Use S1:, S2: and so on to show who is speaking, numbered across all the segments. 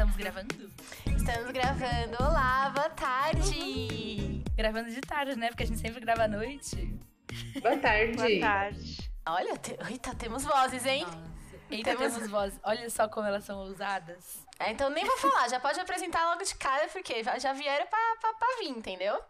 S1: Estamos gravando?
S2: Estamos gravando. Olá, boa tarde.
S1: Gravando de tarde, né? Porque a gente sempre grava à noite.
S3: Boa tarde.
S4: Boa tarde.
S2: Olha, te... Eita, temos vozes, hein?
S1: Nossa. Eita, temos... temos vozes. Olha só como elas são ousadas.
S2: É, então nem vou falar, já pode apresentar logo de cara, porque já vieram pra, pra, pra vir, entendeu?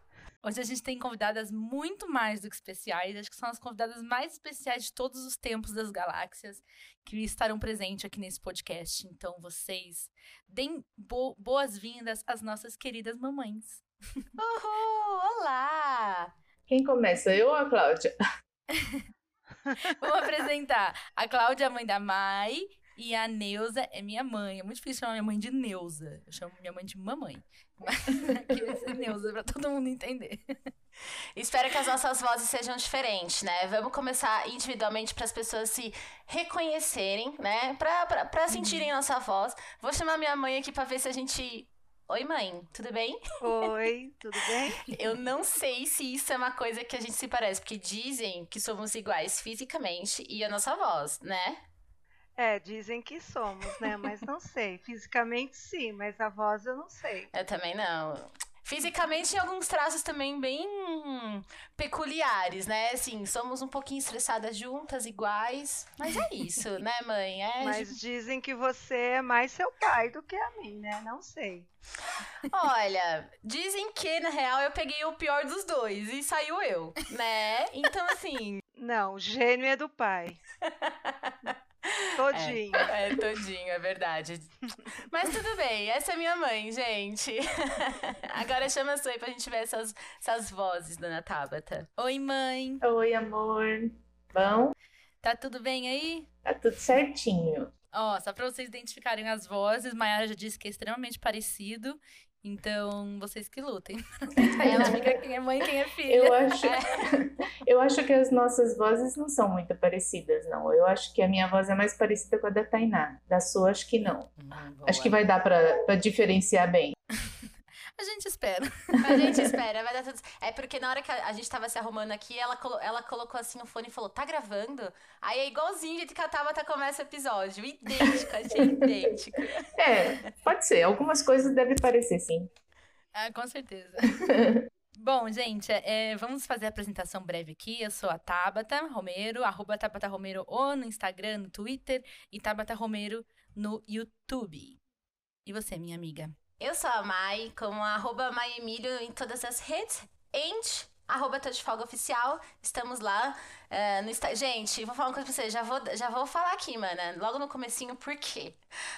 S1: Hoje a gente tem convidadas muito mais do que especiais. Acho que são as convidadas mais especiais de todos os tempos das galáxias que estarão presentes aqui nesse podcast. Então, vocês deem bo boas-vindas às nossas queridas mamães.
S2: Uhul! Olá!
S3: Quem começa, eu ou a Cláudia?
S1: Vou apresentar. A Cláudia é a mãe da Mai e a Neuza é minha mãe. É muito difícil chamar minha mãe de Neuza. Eu chamo minha mãe de mamãe. Mas aqui vai ser Neuza pra todo mundo entender.
S2: Espero que as nossas vozes sejam diferentes, né? Vamos começar individualmente para as pessoas se reconhecerem, né? Pra, pra, pra sentirem a nossa voz. Vou chamar minha mãe aqui pra ver se a gente Oi, mãe, tudo bem?
S4: Oi, tudo bem?
S2: Eu não sei se isso é uma coisa que a gente se parece, porque dizem que somos iguais fisicamente e a nossa voz, né?
S4: É, dizem que somos, né? Mas não sei. Fisicamente sim, mas a voz eu não sei.
S2: Eu também não. Fisicamente, tem alguns traços também bem peculiares, né? Assim, somos um pouquinho estressadas juntas, iguais. Mas é isso, né, mãe? É...
S4: Mas dizem que você é mais seu pai do que a mim, né? Não sei.
S2: Olha, dizem que, na real, eu peguei o pior dos dois e saiu eu, né? Então, assim.
S4: Não, o gênio é do pai. Todinho.
S2: É, é, todinho, é verdade. Mas tudo bem, essa é minha mãe, gente. Agora chama a Sui pra gente ver essas, essas vozes, dona Tabata.
S1: Oi, mãe.
S3: Oi, amor. Bom?
S1: Tá tudo bem aí?
S3: Tá tudo certinho.
S1: Ó, só pra vocês identificarem as vozes, Mayara já disse que é extremamente parecido. Então, vocês que lutem. Ela fica quem é mãe e quem é filha.
S3: Eu acho, eu acho que as nossas vozes não são muito parecidas, não. Eu acho que a minha voz é mais parecida com a da Tainá. Da sua, acho que não. Hum, acho que vai dar pra diferenciar bem.
S1: A gente espera.
S2: A gente espera, vai dar tudo É porque na hora que a gente tava se arrumando aqui, ela, colo ela colocou assim o fone e falou: tá gravando? Aí é igualzinho de que a Tabata começa o episódio. Idêntico, achei idêntico.
S3: É, pode ser. Algumas coisas devem parecer, sim.
S1: Ah, com certeza. Bom, gente, é, vamos fazer a apresentação breve aqui. Eu sou a Tabata Romero, arroba Tabata Romero ou no Instagram, no Twitter e Tabata Romero no YouTube. E você, minha amiga?
S2: Eu sou a Mai, como arroba Emílio em todas as redes. And arroba Tô de Folga Oficial. Estamos lá uh, no Instagram. Gente, vou falar uma coisa pra vocês. Já vou, já vou falar aqui, mana. Logo no comecinho, por quê?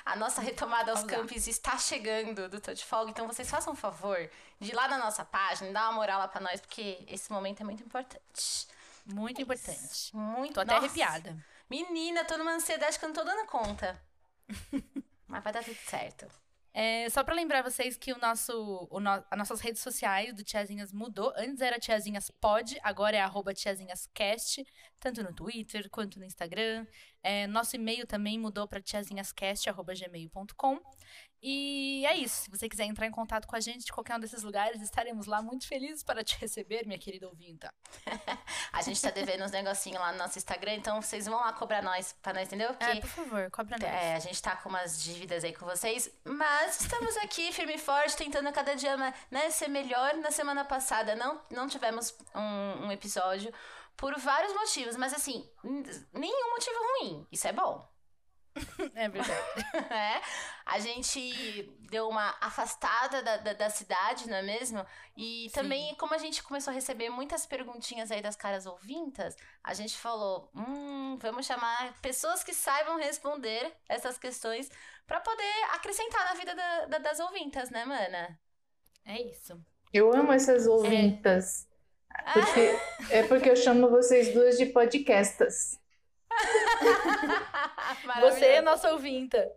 S2: A nossa retomada aos campos está chegando do Tô de Folga. Então, vocês façam um favor de ir lá na nossa página, dar uma moral lá pra nós, porque esse momento é muito importante.
S1: Muito é importante.
S2: Muito.
S1: Tô até nossa. arrepiada.
S2: Menina, tô numa ansiedade que eu não tô dando conta. Mas vai dar tudo certo.
S1: É, só para lembrar vocês que o nosso, o no, as nossas redes sociais do Tiazinhas mudou. Antes era Tiazinhas Pod, agora é arroba TiazinhasCast, tanto no Twitter quanto no Instagram. É, nosso e-mail também mudou para tiazinhascast.gmail.com. E é isso. Se você quiser entrar em contato com a gente de qualquer um desses lugares, estaremos lá muito felizes para te receber, minha querida ouvinta.
S2: a gente tá devendo uns negocinhos lá no nosso Instagram, então vocês vão lá cobrar nós, pra nós, entendeu?
S1: Porque, é, por favor, cobra nós.
S2: É, a gente tá com umas dívidas aí com vocês, mas estamos aqui firme e forte, tentando cada dia né, ser melhor. Na semana passada não, não tivemos um, um episódio por vários motivos, mas assim, nenhum motivo ruim. Isso é bom.
S1: É verdade.
S2: é, a gente deu uma afastada da, da, da, cidade, não é mesmo? E também, Sim. como a gente começou a receber muitas perguntinhas aí das caras ouvintas, a gente falou: hum, vamos chamar pessoas que saibam responder essas questões para poder acrescentar na vida da, da, das ouvintas, né, mana?
S1: É isso.
S3: Eu amo essas ouvintas. É. Porque, é porque eu chamo vocês duas de podcastas.
S1: Você é nossa ouvinta.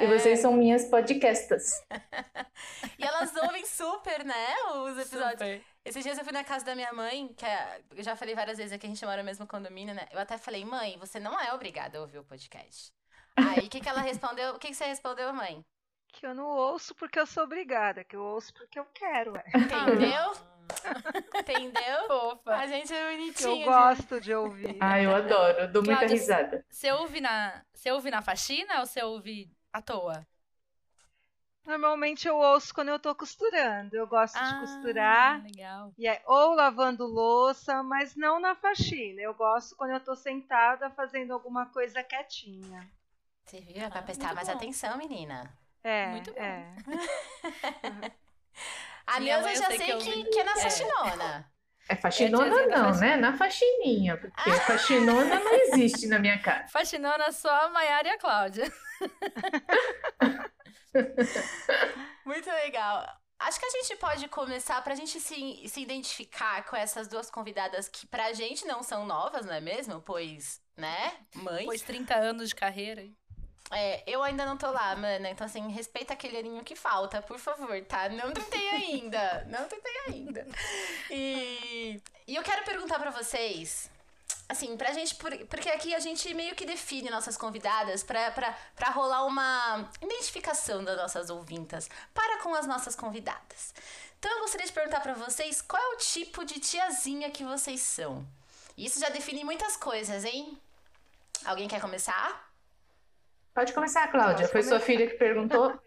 S3: E vocês são minhas podcastas.
S2: e elas ouvem super, né? Os episódios. Super. Esses dias eu fui na casa da minha mãe, que é, eu já falei várias vezes que a gente mora no mesmo condomínio, né? Eu até falei, mãe, você não é obrigada a ouvir o podcast. Aí o que, que ela respondeu? O que, que você respondeu, mãe?
S4: Que eu não ouço porque eu sou obrigada, que eu ouço porque eu quero. Ué.
S2: Entendeu? Entendeu?
S1: Fofa.
S2: A gente é bonitinho.
S4: Eu gosto de ouvir.
S3: Ah, eu adoro. Eu dou muita risada.
S1: Você ouve, na, você ouve na faxina ou você ouve à toa?
S4: Normalmente eu ouço quando eu tô costurando. Eu gosto de costurar.
S1: Ah, Legal.
S4: E é, ou lavando louça, mas não na faxina. Eu gosto quando eu tô sentada fazendo alguma coisa quietinha.
S2: Você viu? É pra
S1: Ah,
S2: prestar mais
S1: bom.
S2: atenção, menina.
S4: É,
S1: Muito bom.
S4: é.
S2: A
S1: Minha
S2: Neuza já
S1: sei
S2: sei
S1: que eu-
S2: que, que é na
S1: é.
S2: faxinona.
S3: É faxinona
S1: tiazinha da
S3: não, né? Na faxininha, porque faxinona não existe na minha casa.
S1: Faxinona só a Maiara e a Cláudia.
S2: Muito legal. Acho que a gente pode começar pra gente se, se identificar com essas duas convidadas que pra gente não são novas, não é mesmo? Pois, né? Mães.
S1: Depois de 30 anos de carreira.
S2: É, eu ainda não tô lá, mana. Então, assim, respeita aquele aninho que falta, por favor, tá? Não tentei ainda. Não tentei ainda. E, e eu quero perguntar pra vocês. Assim, pra gente. por- Porque aqui a gente meio que define nossas convidadas pra, pra, pra rolar uma identificação das nossas ouvintas para com as nossas convidadas. Então, eu gostaria de perguntar pra vocês qual é o tipo de tiazinha que vocês são. Isso já define muitas coisas, hein? Alguém quer começar?
S3: Pode começar, Cláudia.
S4: Posso
S3: Foi sua filha que perguntou.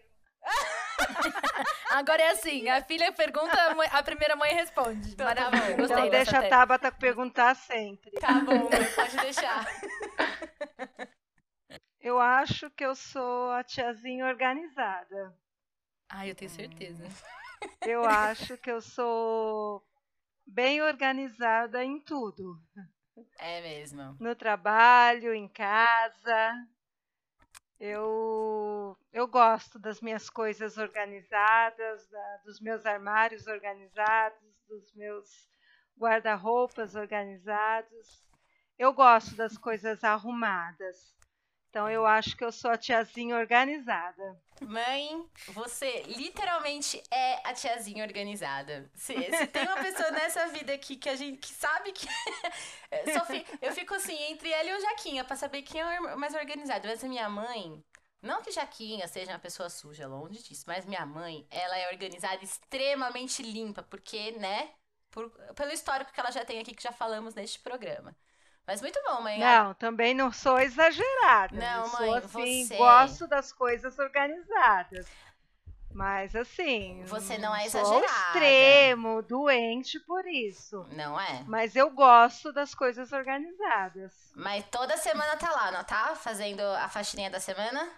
S1: Agora é assim, a filha pergunta, a primeira mãe responde.
S2: Então, tá
S1: Maravilha,
S2: bom.
S1: gostei
S4: Então deixa a. Tabata perguntar sempre.
S2: Tá bom, pode deixar.
S4: Eu acho que eu sou a tiazinha organizada.
S1: Ai, eu tenho certeza.
S4: Eu acho que eu sou bem organizada em tudo.
S2: É mesmo.
S4: No trabalho, em casa. Eu, eu gosto das minhas coisas organizadas, da- dos meus armários organizados, dos meus guarda-roupas organizados. Eu gosto das coisas arrumadas. Então eu acho que eu sou a tiazinha organizada.
S2: Mãe, você literalmente é a tiazinha organizada. Se, se tem uma pessoa nessa vida aqui que a gente que sabe que. Eu fico assim, entre ela e o Jaquinha, pra saber quem é o mais organizado. Mas a minha mãe. Não que Jaquinha seja uma pessoa suja, longe disso, mas minha mãe, ela é organizada extremamente limpa, porque, né? por- pelo histórico que ela já tem aqui, que já falamos neste programa. Mas muito bom, mãe.
S4: Não, também não sou exagerada.
S2: Não, mãe,
S4: sou assim,
S2: você-
S4: gosto das coisas organizadas. Mas assim,
S2: Você não é
S4: sou ao
S2: exagerada.
S4: extremo, doente por isso.
S2: Não é?
S4: Mas eu gosto das coisas organizadas.
S2: Mas toda semana tá lá, não tá? Fazendo a faxininha da semana?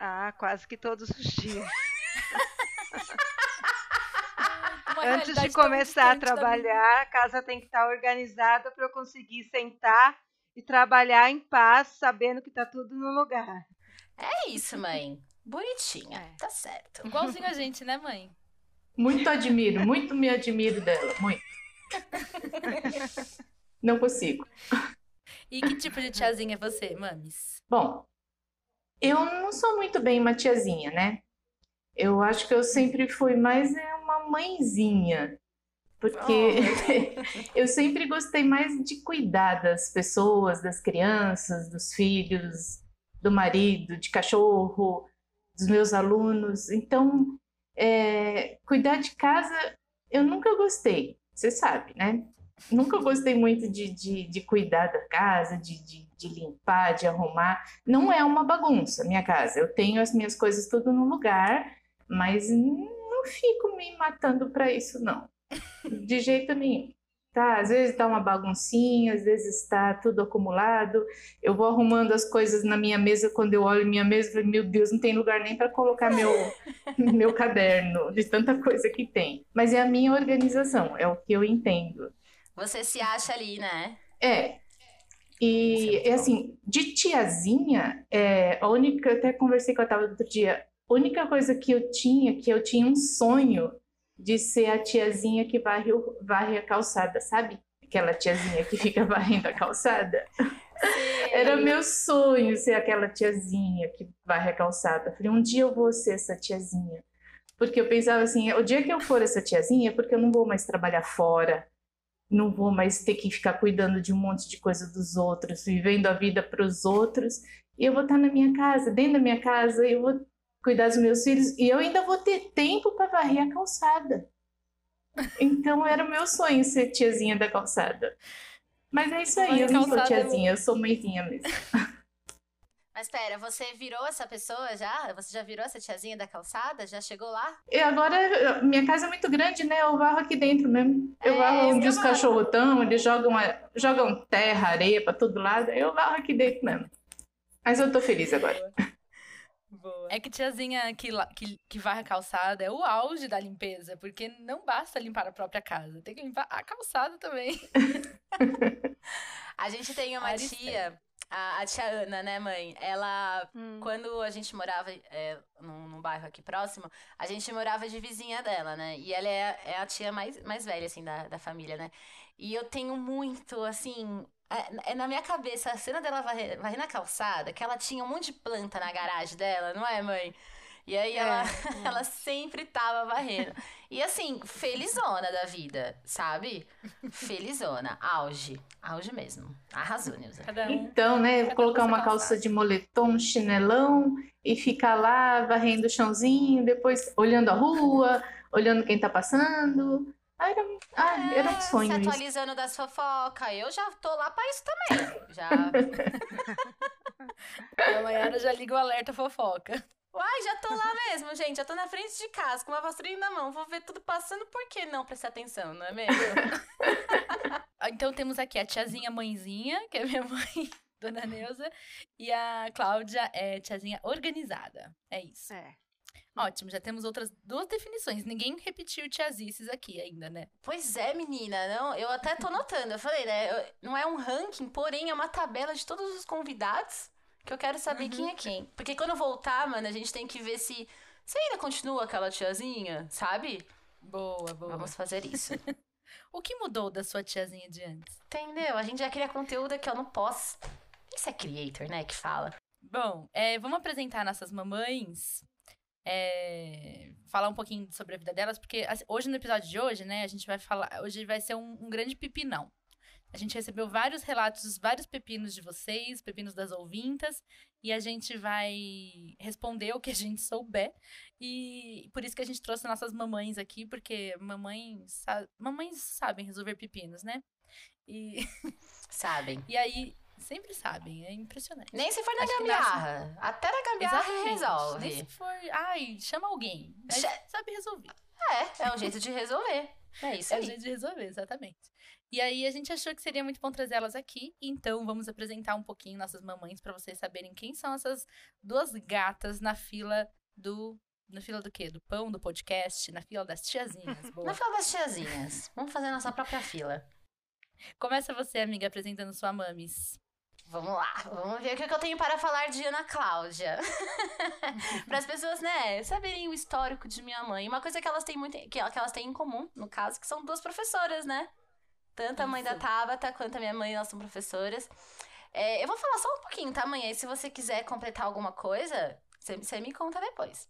S4: Ah, quase que todos os dias.
S1: Uma
S4: Antes de começar a trabalhar, a casa tem que estar organizada para eu conseguir sentar e trabalhar em paz, sabendo que tá tudo no lugar.
S2: É isso, mãe. Bonitinha.
S4: É.
S2: Tá certo.
S1: Igualzinho a gente, né, mãe?
S3: Muito admiro, muito me admiro dela, muito. Não consigo.
S1: E que tipo de tiazinha é você, mames?
S3: Bom, eu não sou muito bem uma tiazinha, né? Eu acho que eu sempre fui mais é, mãezinha. Porque eu sempre gostei mais de cuidar das pessoas, das crianças, dos filhos, do marido, de cachorro, dos meus alunos. Então, é, cuidar de casa eu nunca gostei, você sabe, né? Nunca gostei muito de, de, de cuidar da casa, de, de, de limpar, de arrumar. Não é uma bagunça minha casa. Eu tenho as minhas coisas tudo no lugar, mas não fico me matando para isso, não. De jeito nenhum. Tá, às vezes tá uma baguncinha, às vezes está tudo acumulado. Eu vou arrumando as coisas na minha mesa, quando eu olho minha mesa, falo, meu Deus, não tem lugar nem para colocar meu, meu caderno, de tanta coisa que tem. Mas é a minha organização, é o que eu entendo.
S2: Você se acha ali, né?
S3: É. E é assim, de tiazinha, é, a única, eu até conversei com a Tava outro dia, única coisa que eu tinha, que eu tinha um sonho de ser a tiazinha que varre, varre a calçada, sabe? Aquela tiazinha que fica varrendo a calçada. Era meu sonho ser aquela tiazinha que varre a calçada. Falei, um dia eu vou ser essa tiazinha. Porque eu pensava assim, o dia que eu for essa tiazinha é porque eu não vou mais trabalhar fora, não vou mais ter que ficar cuidando de um monte de coisa dos outros, vivendo a vida para os outros. E eu vou estar na minha casa, dentro da minha casa, eu vou cuidar dos meus filhos e eu ainda vou ter tempo para varrer a calçada. Então era o meu sonho ser tiazinha da calçada. Mas é isso aí, eu não sou
S1: é
S3: tiazinha, eu sou mãezinha mesmo.
S2: Mas pera, você virou essa pessoa já? Você já virou essa tiazinha da calçada? Já chegou lá?
S3: E agora, minha casa é muito grande, né? Eu varro aqui dentro mesmo. Eu
S2: É,
S3: varro onde os cachorros estão, eles jogam, jogam terra, areia pra todo lado. Eu varro aqui dentro mesmo. Mas eu tô feliz agora.
S2: Boa.
S1: É que tiazinha que, que, que varre a calçada é o auge da limpeza, porque não basta limpar a própria casa, tem que limpar a calçada também.
S2: A gente tem uma tia, a, a tia Ana, né, mãe? Ela,
S4: Hum.
S2: quando a gente morava é, num, num bairro aqui próximo, a gente morava de vizinha dela, né? E ela é, é a tia mais, mais velha, assim, da, da família, né? E eu tenho muito, assim. É, é na minha cabeça a cena dela varrer, varrendo a calçada, que ela tinha um monte de planta na garagem dela, não é, mãe? E aí ela, ela sempre tava varrendo. E assim, felizona da vida, sabe? Felizona. Auge. Auge mesmo. Arrasou, Nilza.
S1: Cada um.
S3: Então, né,
S1: Cada
S3: colocar uma calça de moletom, um chinelão e ficar lá varrendo o chãozinho, depois olhando a rua, olhando quem tá passando. Ah, era, ah, era um
S2: É,
S3: sonho
S2: Se
S3: isso.
S2: atualizando das fofocas. Eu já tô lá pra isso também. Já.
S1: A Mayara já liga o alerta fofoca.
S2: Uai, já tô lá mesmo, gente. Já tô na frente de casa, com uma vassourinha na mão. Vou ver tudo passando, por que não prestar atenção, não é mesmo?
S1: Ah, Então temos aqui a tiazinha mãezinha, que é minha mãe, Dona Neuza, e a Cláudia é tiazinha organizada. É isso.
S4: É.
S1: Ótimo, já temos outras duas definições. Ninguém repetiu tiazices aqui ainda, né?
S2: Pois é, menina. Não, eu até tô notando. Eu falei, né? eu- não é um ranking, porém é uma tabela de todos os convidados que eu quero saber quem é quem. Porque quando voltar, mano, a gente tem que ver se. Se ainda continua aquela tiazinha, sabe?
S1: Boa, boa.
S2: Vamos fazer isso.
S1: O que mudou da sua tiazinha de antes?
S2: Entendeu? A gente já cria conteúdo aqui, ó, no pós. Isso é creator, né? Que fala.
S1: Bom, é, vamos apresentar nossas mamães. É, falar um pouquinho sobre a vida delas, porque assim, hoje no episódio de hoje, né, a gente vai falar. Hoje vai ser um, um grande pepinão. A gente recebeu vários relatos, vários pepinos de vocês, pepinos das ouvintas, e a gente vai responder o que a gente souber. E por isso que a gente trouxe nossas mamães aqui, porque mamães, sa- mamães sabem resolver pepinos, né? E,
S2: Sabem.
S1: e aí, sempre sabem, é impressionante.
S2: Nem se for na
S1: Acho
S2: gambiarra. Até na gambiarra
S1: Exatamente.
S2: resolve.
S1: Nem se for, ai, chama alguém.
S2: Che-
S1: sabe resolver.
S2: É, é o jeito de resolver. É isso
S1: É o
S2: aí.
S1: jeito de resolver, exatamente. E aí a gente achou que seria muito bom trazer elas aqui, então vamos apresentar um pouquinho nossas mamães pra vocês saberem quem são essas duas gatas na fila do na fila do quê? Do pão, do podcast, na fila das tiazinhas. Boa.
S2: Na fila das tiazinhas. Vamos fazer a nossa própria fila.
S1: Começa você, amiga, apresentando sua mames.
S2: Vamos lá, vamos ver o que eu tenho para falar de Ana Cláudia. para as pessoas, né, saberem o histórico de minha mãe. Uma coisa que elas têm muito, que, elas têm em comum, no caso, que são duas professoras, né? Tanto a mãe da. Tabata quanto a minha mãe, elas são professoras. É, eu vou falar só um pouquinho, tá, mãe? Aí se você quiser completar alguma coisa, você, você me conta depois.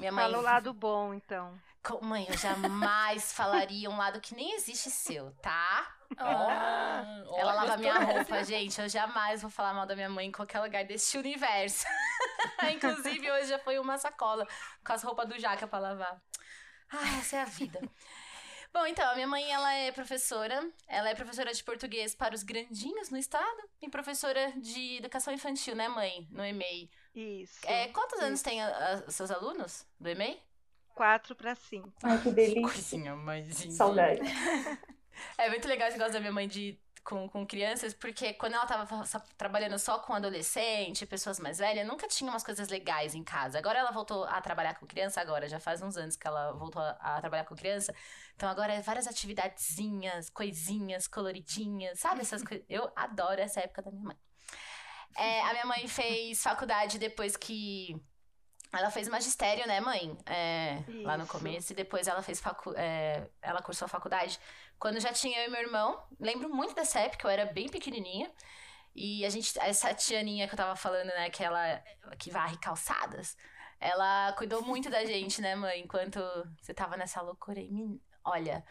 S2: Minha mãe.
S4: Fala o lado bom, então.
S2: Mãe, eu jamais falaria um lado que nem existe seu, tá?
S1: Ah,
S2: Ela lava minha roupa, gente. Eu jamais vou falar mal da minha mãe em qualquer lugar deste universo. Inclusive, hoje já foi uma sacola com as roupas do Jaca pra lavar. Ah, essa é a vida. Bom, então, a minha mãe, ela é professora. Ela é professora de português para os grandinhos no estado. E professora de educação infantil, né, mãe? No EMEI.
S4: Isso.
S2: É, quantos anos
S4: Isso.
S2: tem a- a- os seus alunos do EMEI?
S4: Quatro para cinco.
S3: Ai, que delícia.
S2: Coisinha, mãezinha.
S3: Saudade.
S2: É muito legal esse negócio da minha mãe de, com, com crianças, porque quando ela tava trabalhando só com adolescente, pessoas mais velhas, nunca tinha umas coisas legais em casa. Agora ela voltou a trabalhar com criança, agora já faz uns anos que ela voltou a, a trabalhar com criança. Então agora é várias atividadezinhas, coisinhas, coloridinhas, sabe essas coisas? Eu adoro essa época da minha mãe. É, a minha mãe fez faculdade depois que. Ela fez magistério, né, mãe? É, lá no começo. E depois ela fez facu é, ela cursou faculdade. Quando já tinha eu e meu irmão, lembro muito dessa época, eu era bem pequenininha. E a gente, essa tianinha que eu tava falando, né, que ela que varre calçadas, ela cuidou muito da gente, né, mãe, enquanto você tava nessa loucura aí. Olha,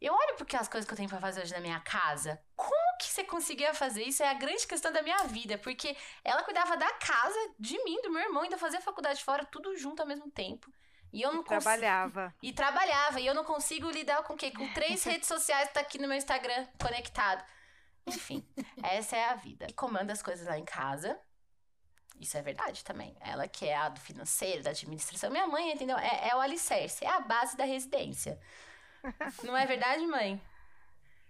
S2: eu olho porque as coisas que eu tenho pra fazer hoje na minha casa. Como que você conseguia fazer isso? É a grande questão da minha vida, porque ela cuidava da casa, de mim, do meu irmão, ainda fazia faculdade fora, tudo junto ao mesmo tempo. E eu não consigo.
S4: Trabalhava.
S2: E trabalhava, e eu não consigo lidar com o quê? Com três redes sociais que tá aqui no meu Instagram conectado. Enfim, essa é a vida. Comanda as coisas lá em casa. Isso é verdade também. Ela que é a do financeiro, da administração. Minha mãe, entendeu? É, é o alicerce, é a base da residência. Não é verdade, mãe?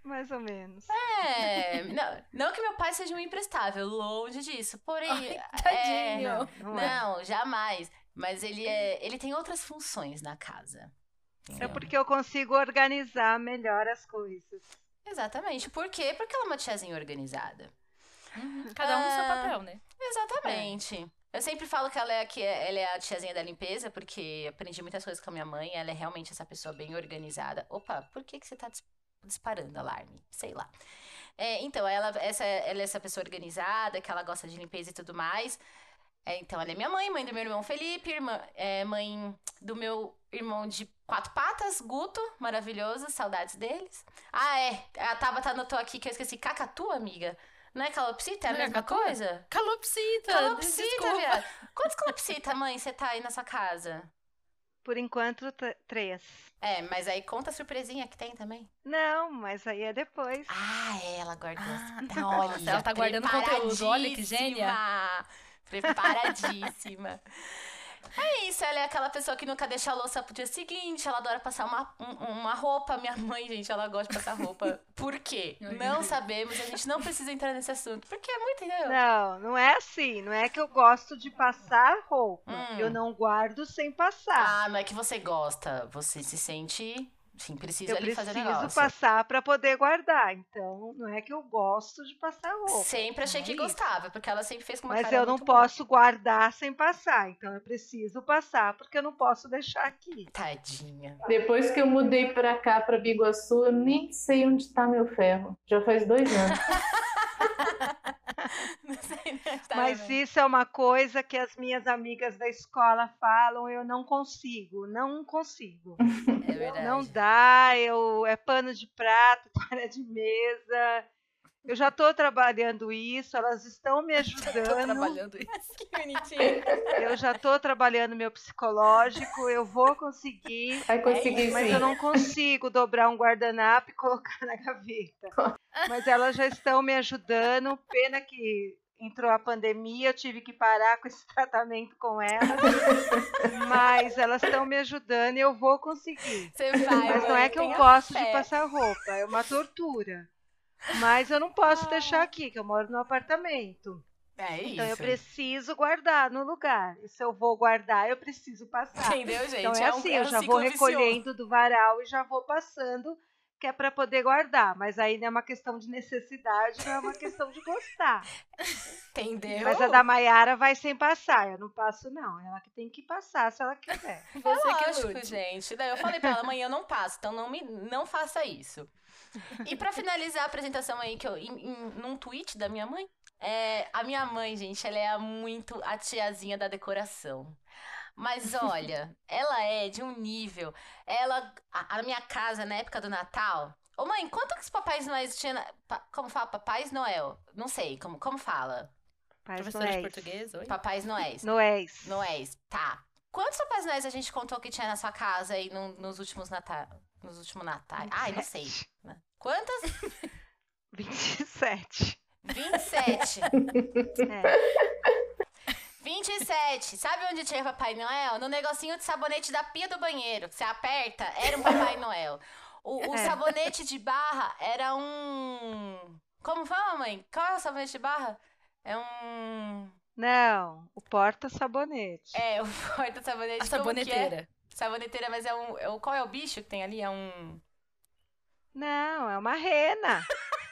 S4: Mais ou menos.
S2: É. Não, não que meu pai seja um imprestável, longe disso. Porém.
S1: Ai,
S2: é,
S1: tadinho.
S2: não,
S4: Não é.
S2: não, jamais. Mas ele é. Ele tem outras funções na casa.
S4: É
S2: entendeu?
S4: porque eu consigo organizar melhor as coisas.
S2: Exatamente. Por quê? Porque ela é uma tiazinha organizada.
S1: Uhum. Cada um no seu
S2: Ah.
S1: papel, né?
S2: Exatamente. Eu sempre falo que ela é, que é- ela é a tiazinha da limpeza, porque aprendi muitas coisas com a minha mãe. Ela é realmente essa pessoa bem organizada. Opa, por que, que você tá dis- disparando alarme? Sei lá. É, então, ela, essa, ela é essa pessoa organizada, que ela gosta de limpeza e tudo mais. É, então, ela é minha mãe, mãe do meu irmão Felipe, irmã, é, mãe do meu irmão de quatro patas, Guto, maravilhoso, saudades deles. Ah, é, a Tabata anotou aqui que eu esqueci. Cacatu, amiga? Não é calopsita? É a
S1: Não é
S2: mesma coisa?
S1: Calopsita!
S2: Calopsita,
S1: desculpa.
S2: viado. Quantos calopsita, mãe, você tá aí na sua casa?
S4: Por enquanto, três.
S2: É, mas aí conta a surpresinha que tem também.
S4: Não, mas aí é depois.
S2: Ah, é, ela guardou.
S1: Ah,
S2: Olha,
S1: nossa, ela tá guardando conteúdo. Olha que gênia.
S2: Preparadíssima. É isso, ela é aquela pessoa que nunca deixa a louça pro dia seguinte, ela adora passar uma, um- uma roupa. Minha mãe, gente, ela gosta de passar roupa. Por quê? Não sabemos, a gente não precisa entrar nesse assunto. Porque é muito, entendeu?
S4: Não, não é assim. Não é que eu gosto de passar roupa.
S2: Hum.
S4: Eu não guardo sem passar.
S2: Ah, não é que você gosta, você se sente. Sim, precisa
S4: eu
S2: ali fazer
S4: preciso
S2: negócio.
S4: passar para poder guardar. Então, não é que eu gosto de passar roupa.
S2: Sempre achei
S4: É
S2: que
S4: isso.
S2: gostava, porque ela sempre fez com uma
S4: Mas
S2: cara
S4: eu não
S2: muito boa.
S4: posso guardar sem passar. Então, eu preciso passar porque eu não posso deixar aqui.
S2: Tadinha.
S3: Depois que eu mudei pra cá, pra Biguaçu, eu nem sei onde tá meu ferro. Já faz dois anos.
S2: Tá
S4: Mas
S2: também.
S4: isso é uma coisa que as minhas amigas da escola falam, eu não consigo, não consigo.
S2: Verdade.
S4: Não dá, eu é pano de prato, toalha de mesa. Eu já estou trabalhando isso, elas estão me ajudando.
S1: trabalhando isso.
S2: Que bonitinho.
S4: Eu já estou trabalhando meu psicológico, eu vou conseguir,
S3: Vai conseguir
S4: mas
S3: sim.
S4: eu não consigo dobrar um guardanapo e colocar na gaveta. Mas elas já estão me ajudando. Pena que entrou a pandemia, eu tive que parar com esse tratamento com elas. Mas elas estão me ajudando e eu vou conseguir.
S2: Você vai,
S4: Mas não é que eu gosto de
S2: fé.
S4: passar roupa, é uma tortura. Mas eu não posso deixar aqui, que eu moro no apartamento.
S2: É isso.
S4: Então eu preciso guardar no lugar. E se eu vou guardar, eu preciso passar.
S2: Entendeu, gente?
S4: Então é
S2: um-
S4: assim,
S2: um
S4: eu já vou
S2: vicioso.
S4: recolhendo do varal e já vou passando, que é para poder guardar. Mas aí não é uma questão de necessidade, não é uma questão de gostar.
S2: Entendeu?
S4: Mas a da Maiara vai sem passar. Eu não passo, não. Ela que tem que passar se ela quiser.
S1: Você que
S2: Lógico,
S1: lute.
S2: gente. Daí eu falei pra ela, amanhã eu não passo, então não, me, não faça isso. E pra finalizar a apresentação aí, que eu, em, em- num tweet da minha mãe, é, a minha mãe, gente, ela é muito a tiazinha da decoração. Mas olha, ela é de um nível. Ela, a, a minha casa, na época do Natal. Ô mãe, quantos papais noéis tinha. na- pa- como fala? Papais Noel? Não sei, como, como fala?
S4: Pais
S1: Professora de
S4: Noéis.
S1: português, oi?
S2: Papais Noéis.
S4: Noéis.
S2: Noéis, tá. Quantos Papais Noéis a gente contou que tinha na sua casa aí no- nos últimos Natal? Nos últimos Natais? Ai, não sei. Quantas?
S4: 27.
S2: 27.
S4: É.
S2: 27. Sabe onde tinha Papai Noel? No negocinho de sabonete da pia do banheiro. Você aperta, era um Papai Noel. O, o
S4: É.
S2: sabonete de barra era um. Como fala, mãe? Qual é o sabonete de barra? É um.
S4: Não, o porta-sabonete.
S2: É, o porta-sabonete.
S1: A
S2: como que é?
S1: saboneteira.
S2: Saboneteira, mas é um. é qual é o bicho que tem ali? É um.
S4: Não, é uma rena.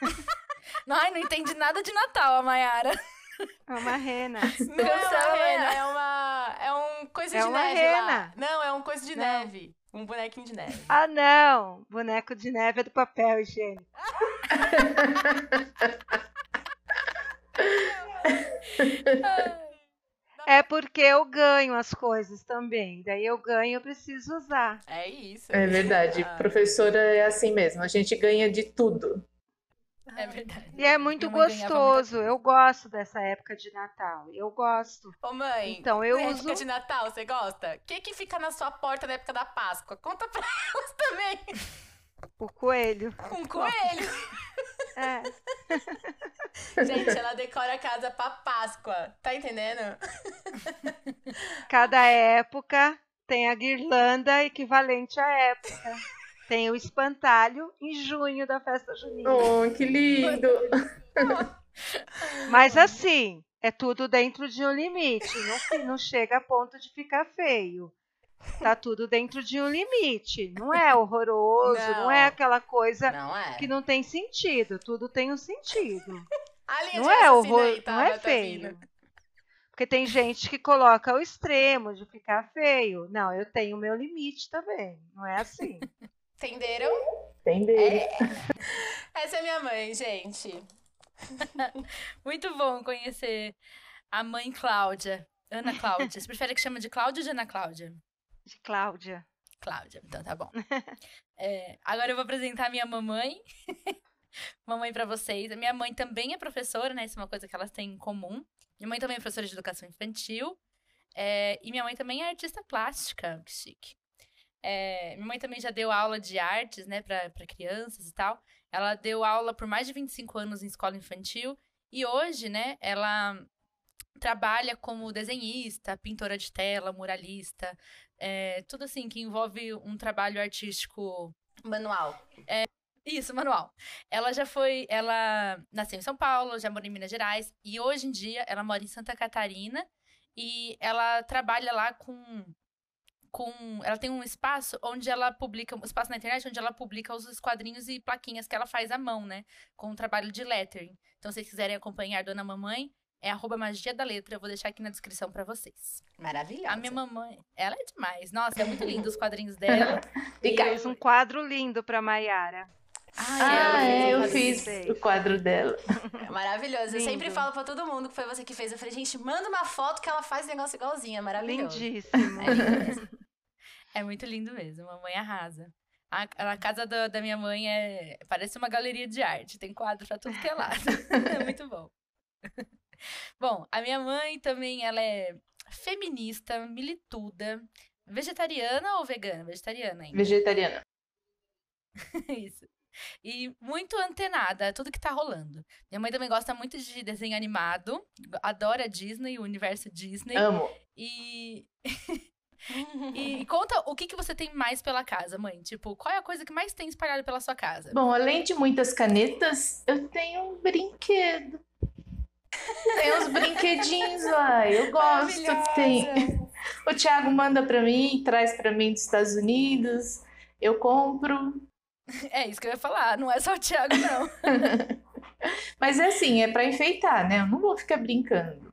S1: Ai, não entendi nada de Natal, a Mayara.
S4: É uma rena.
S2: Não é
S1: Cancela,
S2: uma rena,
S1: Maiara.
S2: é uma. É um coisa
S4: É
S2: de
S4: uma
S2: neve lá.
S4: rena.
S2: Não, é um coisa de
S4: Não.
S2: neve. Um bonequinho de neve.
S4: Ah, não! Boneco de neve é do papel higiênico. É porque eu ganho as coisas também. Daí eu ganho, eu preciso usar.
S2: É isso.
S3: É verdade.
S2: Ah,
S3: Professora é assim mesmo. A gente ganha de tudo.
S1: É verdade.
S4: E é muito gostoso. Eu gosto dessa época de Natal. Eu gosto.
S2: Ô, mãe.
S4: Então eu
S2: na
S4: uso.
S2: época de Natal, você gosta? O que que fica na sua porta na época da Páscoa? Conta pra elas também.
S4: O coelho.
S2: Um coelho.
S4: É.
S2: Gente, ela decora a casa pra Páscoa. Tá entendendo?
S4: Cada época tem a guirlanda equivalente à época. Tem o espantalho em junho da festa junina.
S3: Oh, que lindo!
S4: Mas assim, é tudo dentro de um limite. Não, não chega a ponto de ficar feio. Tá tudo dentro de um limite. Não é horroroso, não, não é aquela coisa
S2: não é.
S4: que não tem sentido. Tudo tem um sentido.
S2: não é horror,
S4: tá, não é feio. Porque tem gente que coloca o extremo de ficar feio. Não, eu tenho o meu limite também. Não é assim.
S2: Entenderam?
S3: Entenderam. É...
S2: Essa é minha mãe, gente.
S1: Muito bom conhecer a mãe Cláudia. Ana Cláudia. Você prefere que chama de Cláudia ou de Ana Cláudia?
S4: De Cláudia.
S1: Cláudia, então tá bom. É, agora eu vou apresentar a minha mamãe. mamãe para vocês. A minha mãe também é professora, né? Isso é uma coisa que elas têm em comum. Minha mãe também é professora de educação infantil. É, e minha mãe também é artista plástica. Que chique. É, minha mãe também já deu aula de artes, né, para crianças e tal. Ela deu aula por mais de 25 anos em escola infantil. E hoje, né, ela trabalha como desenhista, pintora de tela, muralista, é, tudo assim que envolve um trabalho artístico
S2: manual.
S1: É, isso, manual. Ela já foi, ela nasceu em São Paulo, já morou em Minas Gerais e hoje em dia ela mora em Santa Catarina e ela trabalha lá com com. Ela tem um espaço onde ela publica. Um espaço na internet onde ela publica os quadrinhos e plaquinhas que ela faz à mão, né? Com um trabalho de lettering. Então, se vocês quiserem acompanhar Dona Mamãe, é arroba magia da letra. Eu vou deixar aqui na descrição para vocês.
S2: Maravilhosa.
S1: A minha mamãe, ela é demais. Nossa, é muito lindo os quadrinhos dela.
S4: e fez um quadro lindo pra Maiara.
S3: Ah, ah é, eu fiz o quadro dela.
S2: É maravilhoso. Lindo. Eu sempre falo pra todo mundo que foi você que fez. Eu falei, gente, manda uma foto que ela faz negócio igualzinho. É maravilhoso.
S4: Lindíssimo. É lindo mesmo.
S1: É muito lindo mesmo. Mamãe arrasa. A, a casa da, da, minha mãe é parece uma galeria de arte. Tem quadro pra tudo que é lado. é muito bom. bom, a minha mãe também ela é feminista, milituda, vegetariana ou vegana? Vegetariana ainda.
S3: Vegetariana.
S1: Isso. E muito antenada a tudo que tá rolando. Minha mãe também gosta muito de desenho animado, adora Disney, o universo Disney.
S3: Amo.
S1: E e conta o que, que você tem mais pela casa, mãe. Tipo, qual é a coisa que mais tem espalhada pela sua casa?
S3: Bom, além de muitas canetas, eu tenho um brinquedo. Tem uns brinquedinhos lá, eu gosto. Tem. O Thiago manda para mim, traz para mim dos Estados Unidos, eu compro.
S1: É isso que eu ia falar, não é só o Thiago, não.
S3: Mas é assim, é para enfeitar, né? Eu não vou ficar brincando.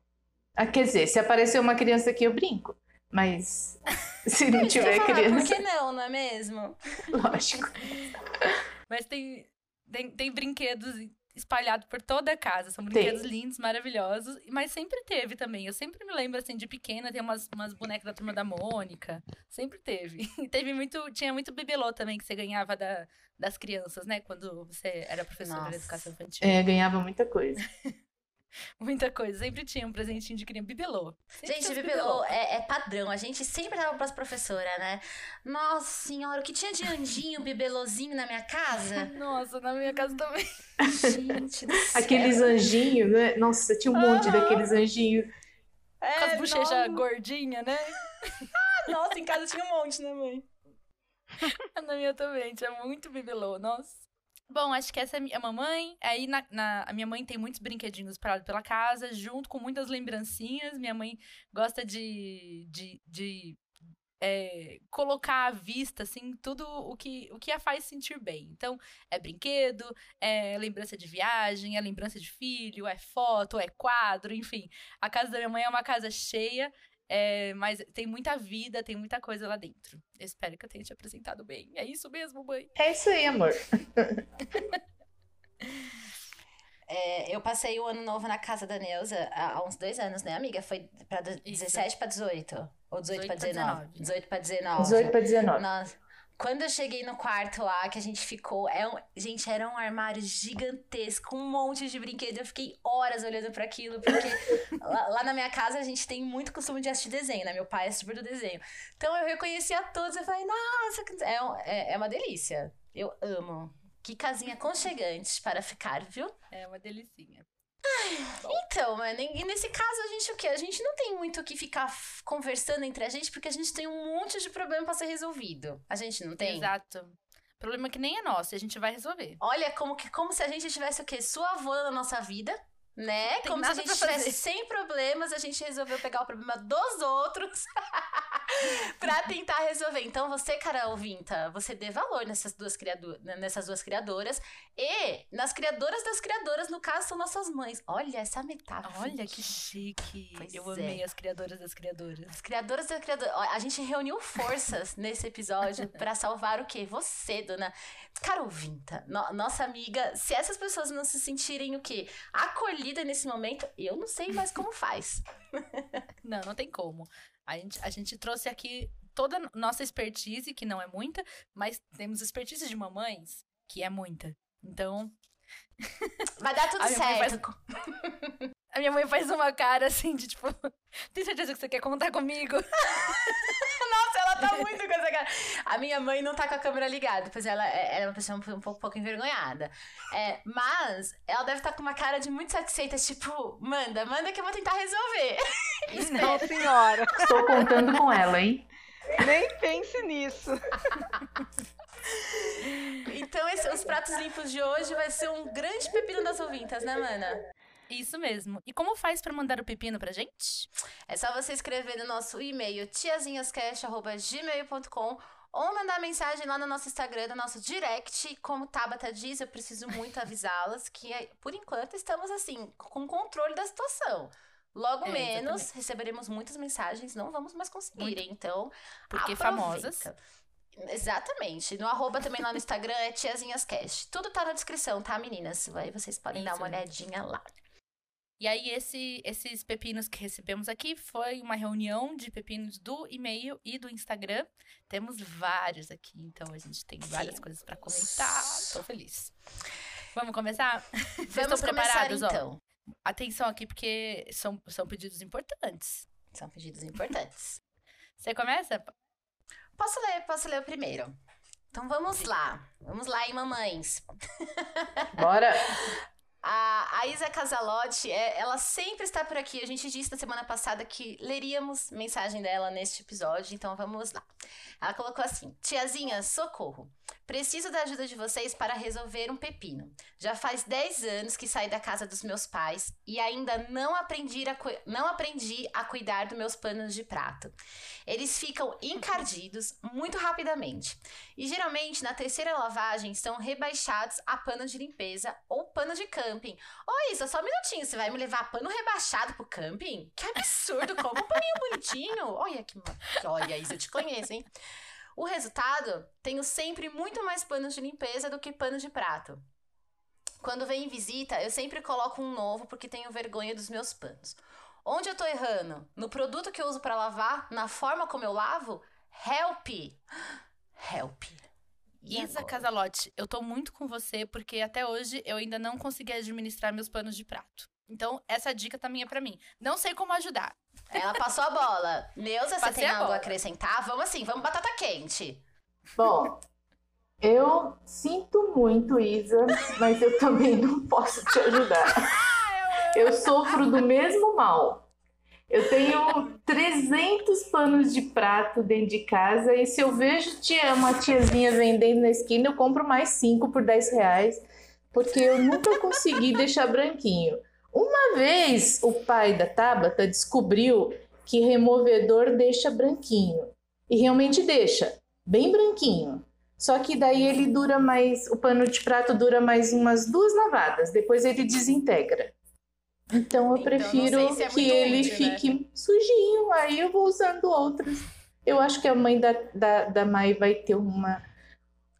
S3: Ah, quer dizer, se aparecer uma criança aqui, eu brinco. Mas se não tiver falar, criança.
S2: Por que não, não é mesmo?
S3: Lógico.
S1: Mas tem, tem, tem brinquedos espalhados por toda a casa. São brinquedos tem. lindos, maravilhosos. Mas sempre teve também. Eu sempre me lembro, assim, de pequena, tem umas, umas bonecas da turma da Mônica. Sempre teve. E teve muito. Tinha muito bibelô também que você ganhava da, das crianças, né? Quando você era professora de educação infantil.
S3: É, ganhava muita coisa.
S1: Muita coisa. Sempre tinha um presentinho de criança. Bibelô.
S2: Sempre gente, bibelô, é, é, padrão. A gente sempre dava pras professoras, né? Nossa senhora, o que tinha de anjinho, bibelôzinho na minha casa?
S1: Nossa, na minha casa também.
S2: Gente
S3: Aqueles anjinhos, né? Nossa, tinha um monte daqueles anjinhos.
S1: É, Com as bochechas gordinhas, né?
S2: ah, nossa, em casa tinha um monte, né, mãe?
S1: na minha também, tinha muito bibelô, nossa. Bom, acho que essa é a mamãe. Aí na, na, a minha mãe tem muitos brinquedinhos parados pela casa, junto com muitas lembrancinhas. Minha mãe gosta de, de, de é, colocar à vista, assim, tudo o que, o que a faz sentir bem. Então, é brinquedo, é lembrança de viagem, é lembrança de filho, é foto, é quadro, enfim. A casa da minha mãe é uma casa cheia é, mas tem muita vida, tem muita coisa lá dentro. Eu espero que eu tenha te apresentado bem. É isso mesmo, mãe?
S3: É isso aí, amor.
S2: É, eu passei o ano novo na casa da Neuza há uns dois anos, né, amiga? Foi pra 17 para 18. Ou 18, 18 para 19? 18 para 19.
S3: 18 para 19.
S2: Nossa. Quando eu cheguei no quarto lá, que a gente ficou. É um, gente, era um armário gigantesco, com um monte de brinquedos. Eu fiquei horas olhando para aquilo, porque lá, lá, na minha casa a gente tem muito costume de assistir desenho, né? Meu pai é super do desenho. Então eu reconhecia todos e falei, nossa, é, é, é uma delícia. Eu amo. Que casinha conchegante para ficar, viu?
S1: É uma delicinha.
S2: Então, mano, e nesse caso a gente o quê? A gente não tem muito o que ficar conversando entre a gente, porque a gente tem um monte de problema pra ser resolvido. A gente não tem?
S1: Exato. Problema que nem é nosso, e a gente vai resolver.
S2: Olha, como, que, como se a gente tivesse o quê? Sua avó na nossa vida, né?
S1: Tem
S2: como se a gente tivesse sem problemas, a gente resolveu pegar o problema dos outros pra tentar resolver. Então, você, cara ouvinta, você dê valor nessas duas, nessas duas criadoras e nas criadoras das criadoras, no caso, são nossas mães. Olha essa metáfora.
S1: Olha que chique.
S2: Pois
S1: Eu
S2: é.
S1: amei as criadoras das criadoras.
S2: As criadoras da criadora. Ó, A gente reuniu forças nesse episódio pra salvar o quê? Você, dona Carol Vinta, no- nossa amiga. Se essas pessoas não se sentirem o quê? Acolhida nesse momento, eu não sei mais como faz.
S1: Não, não tem como. A gente, a gente trouxe aqui toda a nossa expertise, que não é muita, mas temos expertise de mamães, que é muita. Então,
S2: Vai dar tudo certo.
S1: A minha mãe faz uma cara assim de tipo, tem certeza que você quer contar comigo?
S2: Nossa, ela tá muito com essa cara. A minha mãe não tá com a câmera ligada, pois ela, é- ela é uma pessoa um pouco, um pouco envergonhada. É, mas ela deve estar com uma cara de muito satisfeita, tipo, manda, manda que eu vou tentar resolver.
S4: Não, senhora.
S3: Estou contando com ela, hein?
S4: Nem pense nisso.
S2: Então, esse- os pratos limpos de hoje vai ser um grande pepino das ouvintas, né, mana?
S1: Isso mesmo. E como faz pra mandar o pepino pra gente?
S2: É só você escrever no nosso e-mail tiazinhascast.gmail.com ou mandar mensagem lá no nosso Instagram, no nosso direct. Como Tabata diz, eu preciso muito avisá-las que, por enquanto, estamos assim, com controle da situação. Logo
S1: É,
S2: menos,
S1: exatamente.
S2: receberemos muitas mensagens, não vamos mais conseguir,
S1: Muito.
S2: então
S1: Porque
S2: aproveita.
S1: famosas.
S2: Exatamente. No arroba também lá no Instagram é tiazinhascast. Tudo tá na descrição, tá, meninas? Aí vocês podem dar
S1: Isso
S2: uma
S1: mesmo.
S2: olhadinha lá.
S1: E aí, esse- esses pepinos que recebemos aqui foi uma reunião de pepinos do e-mail e do Instagram. Temos vários aqui, então a gente tem várias
S2: Sim.
S1: coisas pra comentar. Tô feliz. Vamos começar? Vocês
S2: Vamos
S1: estão
S2: começar
S1: preparados? ó?
S2: então.
S1: Atenção aqui, porque são, são pedidos importantes.
S2: São pedidos importantes.
S1: Você começa?
S2: Posso ler, posso ler o primeiro. Então vamos lá. Vamos lá, hein, mamães.
S3: Bora!
S2: A, a Isa Casalotti, é, ela sempre está por aqui. A gente disse na semana passada que leríamos mensagem dela neste episódio, então vamos lá. Ela colocou assim: Tiazinha, socorro. Preciso da ajuda de vocês para resolver um pepino. Já faz 10 anos que saí da casa dos meus pais e ainda não aprendi a, não aprendi a cuidar dos meus panos de prato. Eles ficam encardidos muito rapidamente. E geralmente na terceira lavagem são rebaixados a pano de limpeza ou pano de camping. Ô Isa, só um minutinho, você vai me levar pano rebaixado pro camping? Que absurdo, como um paninho bonitinho. Olha que... Olha, Isa, eu te conheço, hein? O resultado, tenho sempre muito mais panos de limpeza do que pano de prato. Quando vem visita, eu sempre coloco um novo porque tenho vergonha dos meus panos. Onde eu tô errando? No produto que eu uso pra lavar? Na forma como eu lavo? Help! Help! E
S1: Isa
S2: agora?
S1: Casalotti, eu tô muito com você, porque até hoje eu ainda não consegui administrar meus panos de prato. Então, essa dica também é pra mim. Não sei como ajudar.
S2: Ela passou a bola. Neuza, você
S1: Passei
S2: tem
S1: a
S2: algo a
S1: bola.
S2: acrescentar? Vamos assim, vamos batata quente.
S3: Bom, eu sinto muito, Isa, mas eu também não posso te ajudar. Eu sofro do mesmo mal. Eu tenho 300 panos de prato dentro de casa e se eu vejo tia, uma tiazinha vendendo na esquina, eu compro mais 5 por 10 reais, porque eu nunca consegui deixar branquinho. Uma vez o pai da Tabata descobriu que removedor deixa branquinho. E realmente deixa, bem branquinho. Só que daí ele dura mais, o pano de prato dura mais umas duas lavadas, depois ele desintegra. Então eu
S2: Então,
S3: prefiro
S2: se é
S3: que ele
S2: útil, né?
S3: fique sujinho, aí eu vou usando outros. Eu acho que a mãe da, da, da Mai vai ter uma,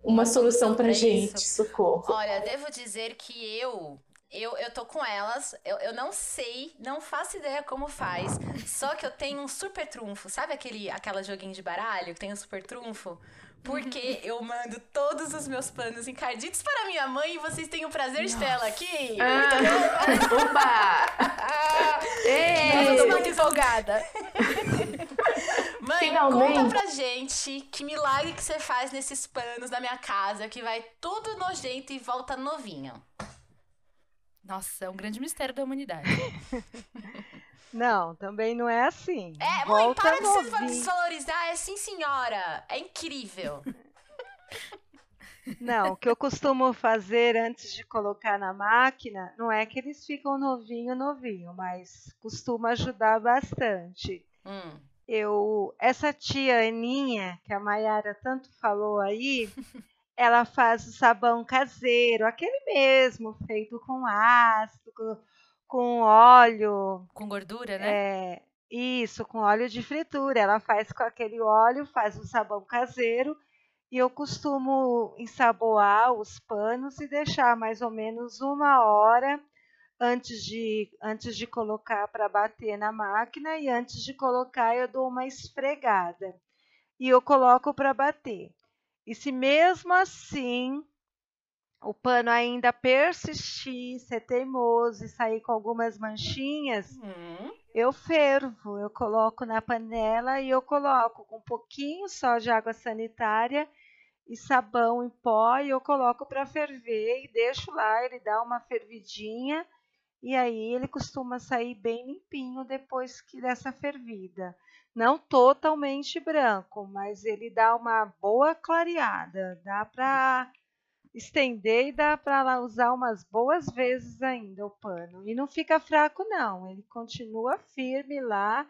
S3: uma, solução pra gente, socorro.
S2: Olha, devo dizer que eu. Eu, eu tô com elas, eu, eu não sei, não faço ideia como faz. Só que eu tenho um super trunfo. Sabe aquele aquela joguinho de baralho que tem um super trunfo? Porque eu mando todos os meus panos encardidos para minha mãe e vocês têm o prazer de ter ela aqui.
S3: Ah, opa! Ei!
S1: Eu tô muito empolgada.
S2: Mãe,
S3: Finalmente.
S2: conta pra gente que milagre que você faz nesses panos da minha casa, que vai tudo nojento e volta novinho.
S1: Nossa, é um grande mistério da humanidade.
S4: Não, também não é assim.
S2: É, mãe,
S4: Volta
S2: para de se desvalorizar. É sim, senhora. É incrível.
S4: Não, o que eu costumo fazer antes de colocar na máquina, não é que eles ficam novinho, novinho, mas costuma ajudar bastante.
S2: Hum.
S4: Eu, essa tia Aninha, que a Mayara tanto falou aí, ela faz o sabão caseiro, aquele mesmo, feito com ácido, com, com óleo,
S1: Com gordura, né?
S4: é, isso, com óleo de fritura. Ela faz com aquele óleo, faz um sabão caseiro. E eu costumo ensaboar os panos e deixar mais ou menos uma hora antes de, antes de colocar para bater na máquina. E antes de colocar, eu dou uma esfregada. E eu coloco para bater. E se mesmo assim o pano ainda persistir, ser teimoso e sair com algumas manchinhas,
S2: Hum.
S4: eu fervo, eu coloco na panela e eu coloco com um pouquinho só de água sanitária e sabão em pó e eu coloco para ferver e deixo lá, ele dá uma fervidinha e aí ele costuma sair bem limpinho depois que dessa fervida. Não totalmente branco, mas ele dá uma boa clareada, dá para estender e dá para usar umas boas vezes ainda o pano. E não fica fraco não, ele continua firme lá.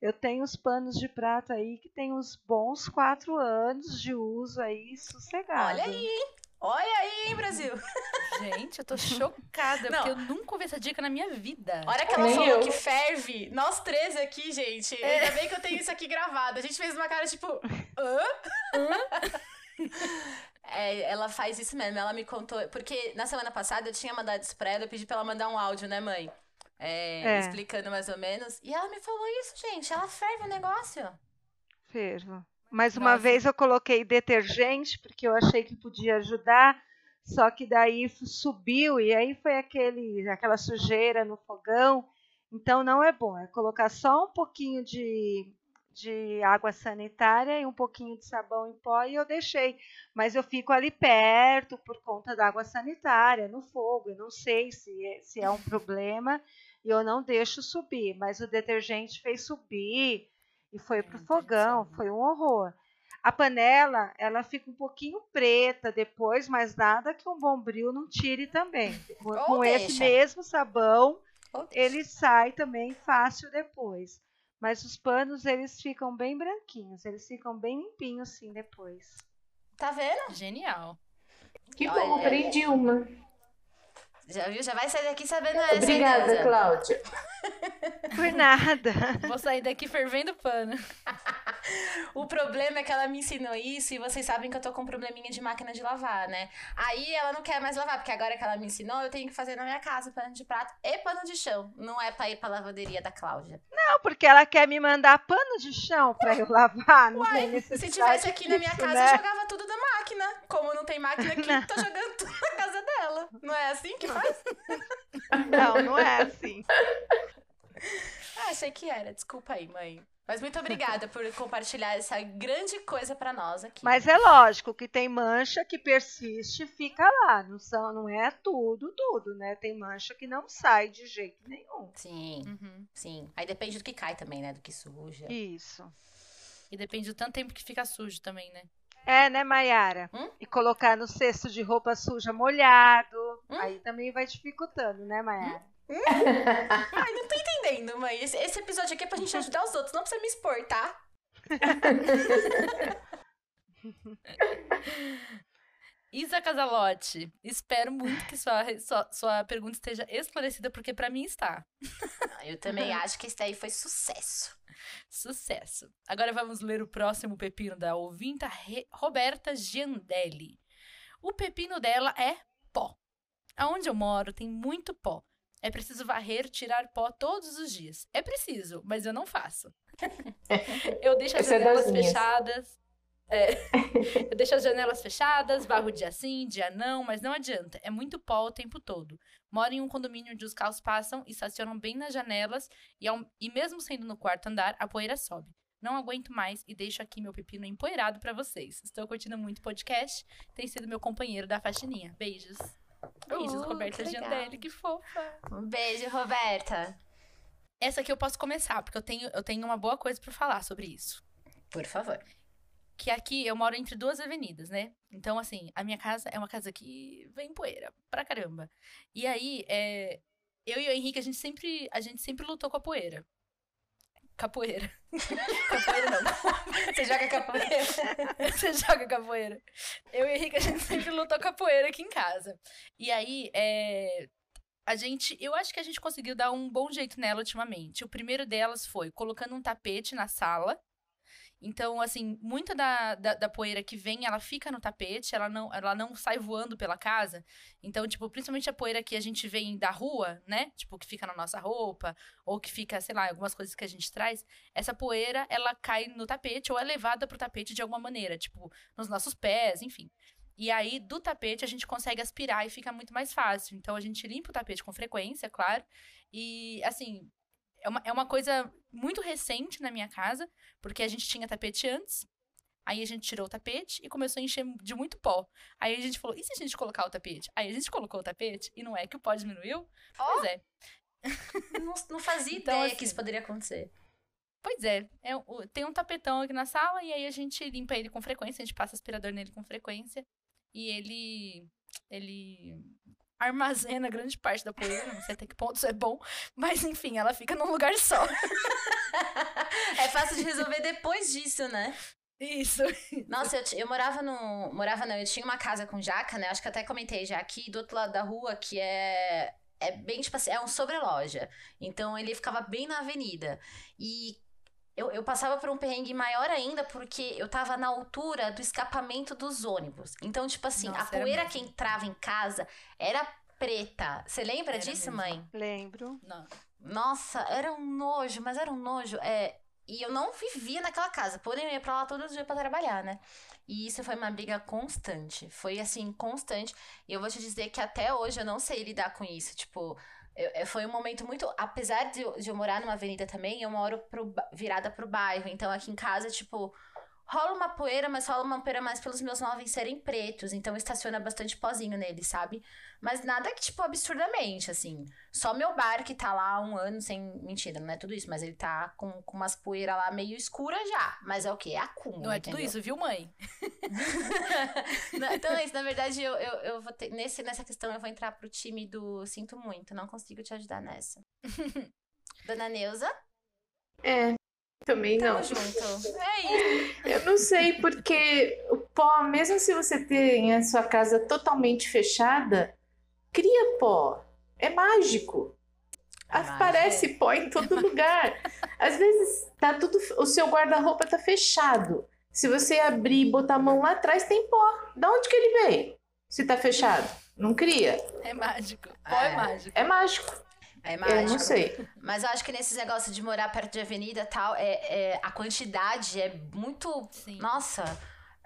S4: Eu tenho os panos de prata aí que tem uns bons quatro anos de uso aí sossegado.
S2: Olha aí? Olha aí, hein, Brasil.
S1: Gente, eu tô chocada,
S2: Não.
S1: porque eu nunca ouvi essa dica na minha vida.
S2: A hora que ela
S3: Nem
S2: falou
S3: eu.
S2: que ferve, nós três aqui, gente. Ainda bem que eu tenho isso aqui gravado. A gente fez uma cara tipo. Hã? É, ela faz isso mesmo, ela me contou. Porque na semana passada eu tinha mandado isso pra ela, eu pedi pra ela mandar um áudio, né, mãe? É,
S4: É.
S2: Explicando mais ou menos. E ela me falou isso, gente. Ela ferve o negócio.
S4: Fervo. Mas uma
S1: Nossa.
S4: vez eu coloquei detergente porque eu achei que podia ajudar, só que daí subiu e aí foi aquele, aquela sujeira no fogão. Então não é bom, é colocar só um pouquinho de, de água sanitária e um pouquinho de sabão em pó e eu deixei. Mas eu fico ali perto por conta da água sanitária, no fogo. Eu não sei se é, se é um problema e eu não deixo subir, mas o detergente fez subir e foi pro fogão, foi um horror. A panela, ela fica um pouquinho preta depois, mas nada que um bombril não tire também. Com, com esse mesmo sabão, ele sai também fácil depois. Mas os panos, eles ficam bem branquinhos, eles ficam bem limpinhos sim depois.
S2: Tá vendo?
S1: Genial.
S3: Que
S2: Olha.
S3: bom, aprendi uma.
S2: Já viu? Já vai sair daqui sabendo essa
S3: Obrigada,
S2: certeza.
S3: Cláudia.
S4: Por nada.
S1: Vou sair daqui fervendo pano.
S2: O problema é que ela me ensinou isso e vocês sabem que eu tô com um probleminha de máquina de lavar, né? Aí ela não quer mais lavar, porque agora que ela me ensinou, eu tenho que fazer na minha casa pano de prato e pano de chão. Não é pra ir pra lavanderia da Cláudia.
S4: Não, porque ela quer me mandar pano de chão para eu lavar. Não
S2: Uai, se tivesse aqui na minha casa,
S4: né?
S2: eu jogava tudo da máquina. Como não tem máquina aqui, tô jogando tudo Não é assim que faz?
S4: Não, não é assim.
S2: Ah, achei que era. Desculpa aí, mãe. Mas muito obrigada por compartilhar essa grande coisa pra nós aqui.
S4: Mas é lógico que tem mancha que persiste e fica lá. Não, são, não é tudo, tudo, né? Tem mancha que não sai de jeito nenhum.
S2: Sim,
S1: Uhum.
S2: sim. Aí depende do que cai também, né? Do que suja.
S4: Isso.
S1: E depende do tanto tempo que fica sujo também, né?
S4: É, né, Mayara?
S2: Hum?
S4: E colocar no cesto de roupa suja molhado.
S2: Hum?
S4: Aí também vai dificultando, né, Mayara?
S2: Ai, não tô entendendo, mãe. Esse, esse episódio aqui é pra gente ajudar os outros, não você me expor, tá?
S1: Isa Casalotti, espero muito que sua, sua, sua pergunta esteja esclarecida, porque pra mim está.
S2: Ah, Eu também acho que esse daí foi sucesso.
S1: Sucesso. Agora vamos ler o próximo pepino da ouvinta Re- Roberta Giandelli. O pepino dela é pó. Aonde eu moro tem muito pó. É preciso varrer, tirar pó todos os dias. É preciso, mas eu não faço. Eu deixo as
S3: Essa é
S1: janelas
S3: minhas.
S1: fechadas. É. Eu deixo as janelas fechadas, varro dia sim, dia não, mas não adianta. É muito pó o tempo todo. Moro em um condomínio onde os carros passam e estacionam bem nas janelas e, ao- e mesmo sendo no quarto andar, a poeira sobe. Não aguento mais e deixo aqui meu pepino empoeirado pra vocês. Estou curtindo muito o podcast, tem sido meu companheiro da faxininha. Beijos. Beijos,
S2: Uh,
S1: Roberta
S2: que.
S1: Giandelli, que fofa.
S2: Um beijo, Roberta.
S1: Essa aqui eu posso começar, porque eu tenho, eu tenho uma boa coisa pra falar sobre isso.
S2: Por favor.
S1: Que aqui eu moro entre duas avenidas, né? Então, assim, a minha casa é uma casa que vem poeira pra caramba. E aí, é, eu e o Henrique, a gente sempre, a gente sempre lutou com a poeira. Capoeira. capoeira não.
S2: Você joga capoeira?
S1: Você joga capoeira. Eu e o Henrique, a gente sempre lutou capoeira aqui em casa. E aí, é, a gente. Eu acho que a gente conseguiu dar um bom jeito nela ultimamente. O primeiro delas foi colocando um tapete na sala. Então, assim, muita da, da, da poeira que vem, ela fica no tapete, ela não, ela não sai voando pela casa. Então, tipo, principalmente a poeira que a gente vem da rua, né? Tipo, que fica na nossa roupa, ou que fica, sei lá, algumas coisas que a gente traz. Essa poeira, ela cai no tapete ou é levada pro tapete de alguma maneira, tipo, nos nossos pés, enfim. E aí, do tapete, a gente consegue aspirar e fica muito mais fácil. Então, a gente limpa o tapete com frequência, claro. E, assim, é uma, é uma coisa muito recente na minha casa, porque a gente tinha tapete antes. Aí a gente tirou o tapete e começou a encher de muito pó. Aí a gente falou, e se a gente colocar o tapete? Aí a gente colocou o tapete e não é que o pó diminuiu?
S2: Ó.
S1: Pois é.
S2: Não, não fazia
S1: Então,
S2: ideia
S1: assim,
S2: que isso poderia acontecer.
S1: Pois é, é tem um tapetão aqui na sala e aí a gente limpa ele com frequência, a gente passa aspirador nele com frequência e ele ele armazena grande parte da poeira, não sei até que ponto isso é bom, mas enfim, ela fica num lugar só.
S2: É fácil de resolver depois disso, né?
S1: Isso.
S2: Nossa, eu, eu morava no. Morava não, eu tinha uma casa com jaca, né? Acho que até comentei já aqui do outro lado da rua, que é. É bem, tipo assim, é um sobreloja. Então ele ficava bem na avenida. E eu, eu passava por um perrengue maior ainda, porque eu tava na altura do escapamento dos ônibus. Então, tipo assim, a
S1: Nossa, era
S2: poeira
S1: mesmo.
S2: que entrava em casa era preta. Você lembra
S1: Era
S2: disso,
S1: mesmo.
S2: mãe?
S4: Lembro.
S1: Não.
S2: Nossa, era um nojo, mas era um nojo. É, e eu não vivia naquela casa, porém eu ia pra lá todos os dias pra trabalhar, né? E isso foi uma briga constante. Foi assim, constante. E eu vou te dizer que até hoje eu não sei lidar com isso. Tipo, eu- foi um momento muito. Apesar de, eu- de eu morar numa avenida também, eu moro pro, virada pro bairro. Então aqui em casa, tipo. Rola uma poeira, mas rola uma poeira mais pelos meus móveis serem pretos. Então estaciona bastante pozinho nele, sabe? Mas nada que, tipo, absurdamente, assim. Só meu bar que tá lá há um ano sem. Mentira, não é tudo isso, mas ele tá com, com umas poeiras lá meio escuras já. Mas é o quê? É acúmulo.
S1: Não é tudo
S2: entendeu?
S1: isso, viu, mãe?
S2: Não, então é isso, na verdade, eu, eu, eu vou ter. Nesse, nessa questão, eu vou entrar pro time do Sinto muito, não consigo te ajudar nessa. Dona Neuza,
S3: É, também não.
S2: tamo junto. É isso.
S3: Eu não sei, porque o pó, mesmo se você tem a sua casa totalmente fechada, cria pó. É mágico.
S2: mágico.
S3: Aparece pó em todo lugar. Às vezes tá tudo, o seu guarda-roupa tá fechado. Se você abrir e botar a mão lá atrás, tem pó. Da onde que ele veio? Se tá fechado, não cria.
S1: É mágico. Pó é,
S2: É.
S1: mágico.
S3: É mágico.
S2: É
S3: Eu
S2: mágico.
S3: não sei.
S2: Mas eu acho que nesses negócios de morar perto de avenida e tal, é, é, a quantidade é muito.
S1: Sim.
S2: Nossa,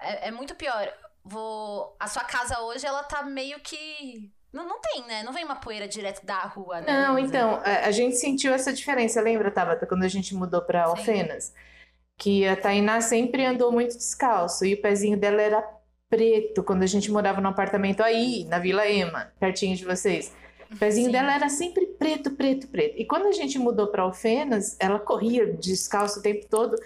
S2: é, é muito pior. Vou, a sua casa hoje, ela tá meio que. Não, não tem, né? Não vem uma poeira direto da rua, né?
S3: Não, então, a, a gente sentiu essa diferença, lembra, Tabata, quando a gente mudou para
S1: Sim.
S3: Alfenas? Que a Tainá sempre andou muito descalço e o pezinho dela era preto quando a gente morava no apartamento aí, na Vila Ema, pertinho de vocês. O pezinho
S1: Sim.
S3: dela era sempre preto, preto, preto. E quando a gente mudou para Alfenas, ela corria descalço o tempo todo.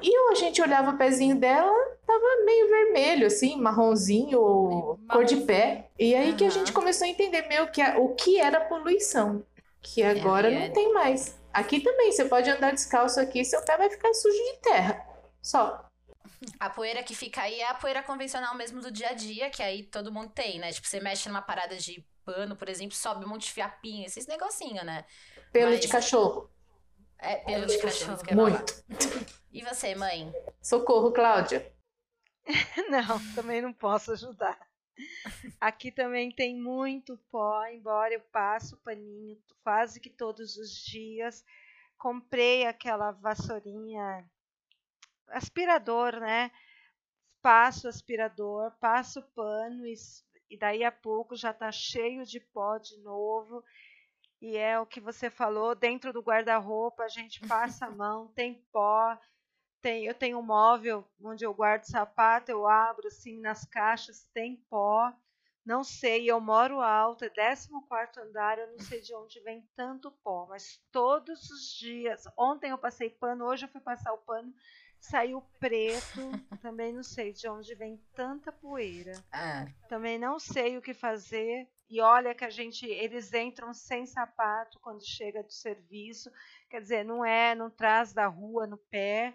S3: E a gente olhava o pezinho dela, tava meio vermelho, assim, marronzinho ou cor de pé. E aí que a gente começou a entender meio que a- o que era poluição. Que agora
S2: é.
S3: não tem mais. Aqui também, você pode andar descalço aqui, seu pé vai ficar sujo de terra. Só.
S2: A poeira que fica aí é a poeira convencional mesmo do dia a dia, que aí todo mundo tem, né? Tipo, você mexe numa parada de pano, por exemplo, sobe um monte de fiapinho, esses negocinhos, né?
S3: Pelo
S2: Mas-
S3: de cachorro.
S2: É pelo de cachorro.
S3: Muito.
S2: E você, mãe?
S3: Socorro, Cláudia.
S4: Não, também não posso ajudar. Aqui também tem muito pó, embora eu passe o paninho quase que todos os dias. Comprei aquela vassourinha aspirador, né? Passo o aspirador, passo o pano e, e daí a pouco já tá cheio de pó de novo. E é o que você falou, dentro do guarda-roupa a gente passa a mão, tem pó, tem, eu tenho um móvel onde eu guardo sapato, eu abro assim nas caixas, tem pó. Não sei, eu moro alto, é 14 andar, eu não sei de onde vem tanto pó, mas todos os dias. Ontem eu passei pano, hoje eu fui passar o pano, saiu preto. também não sei de onde vem tanta poeira.
S2: Ah,
S4: Também não sei o que fazer. E olha que a gente, eles entram sem sapato quando chega do serviço. Quer dizer, não é, não traz da rua no pé.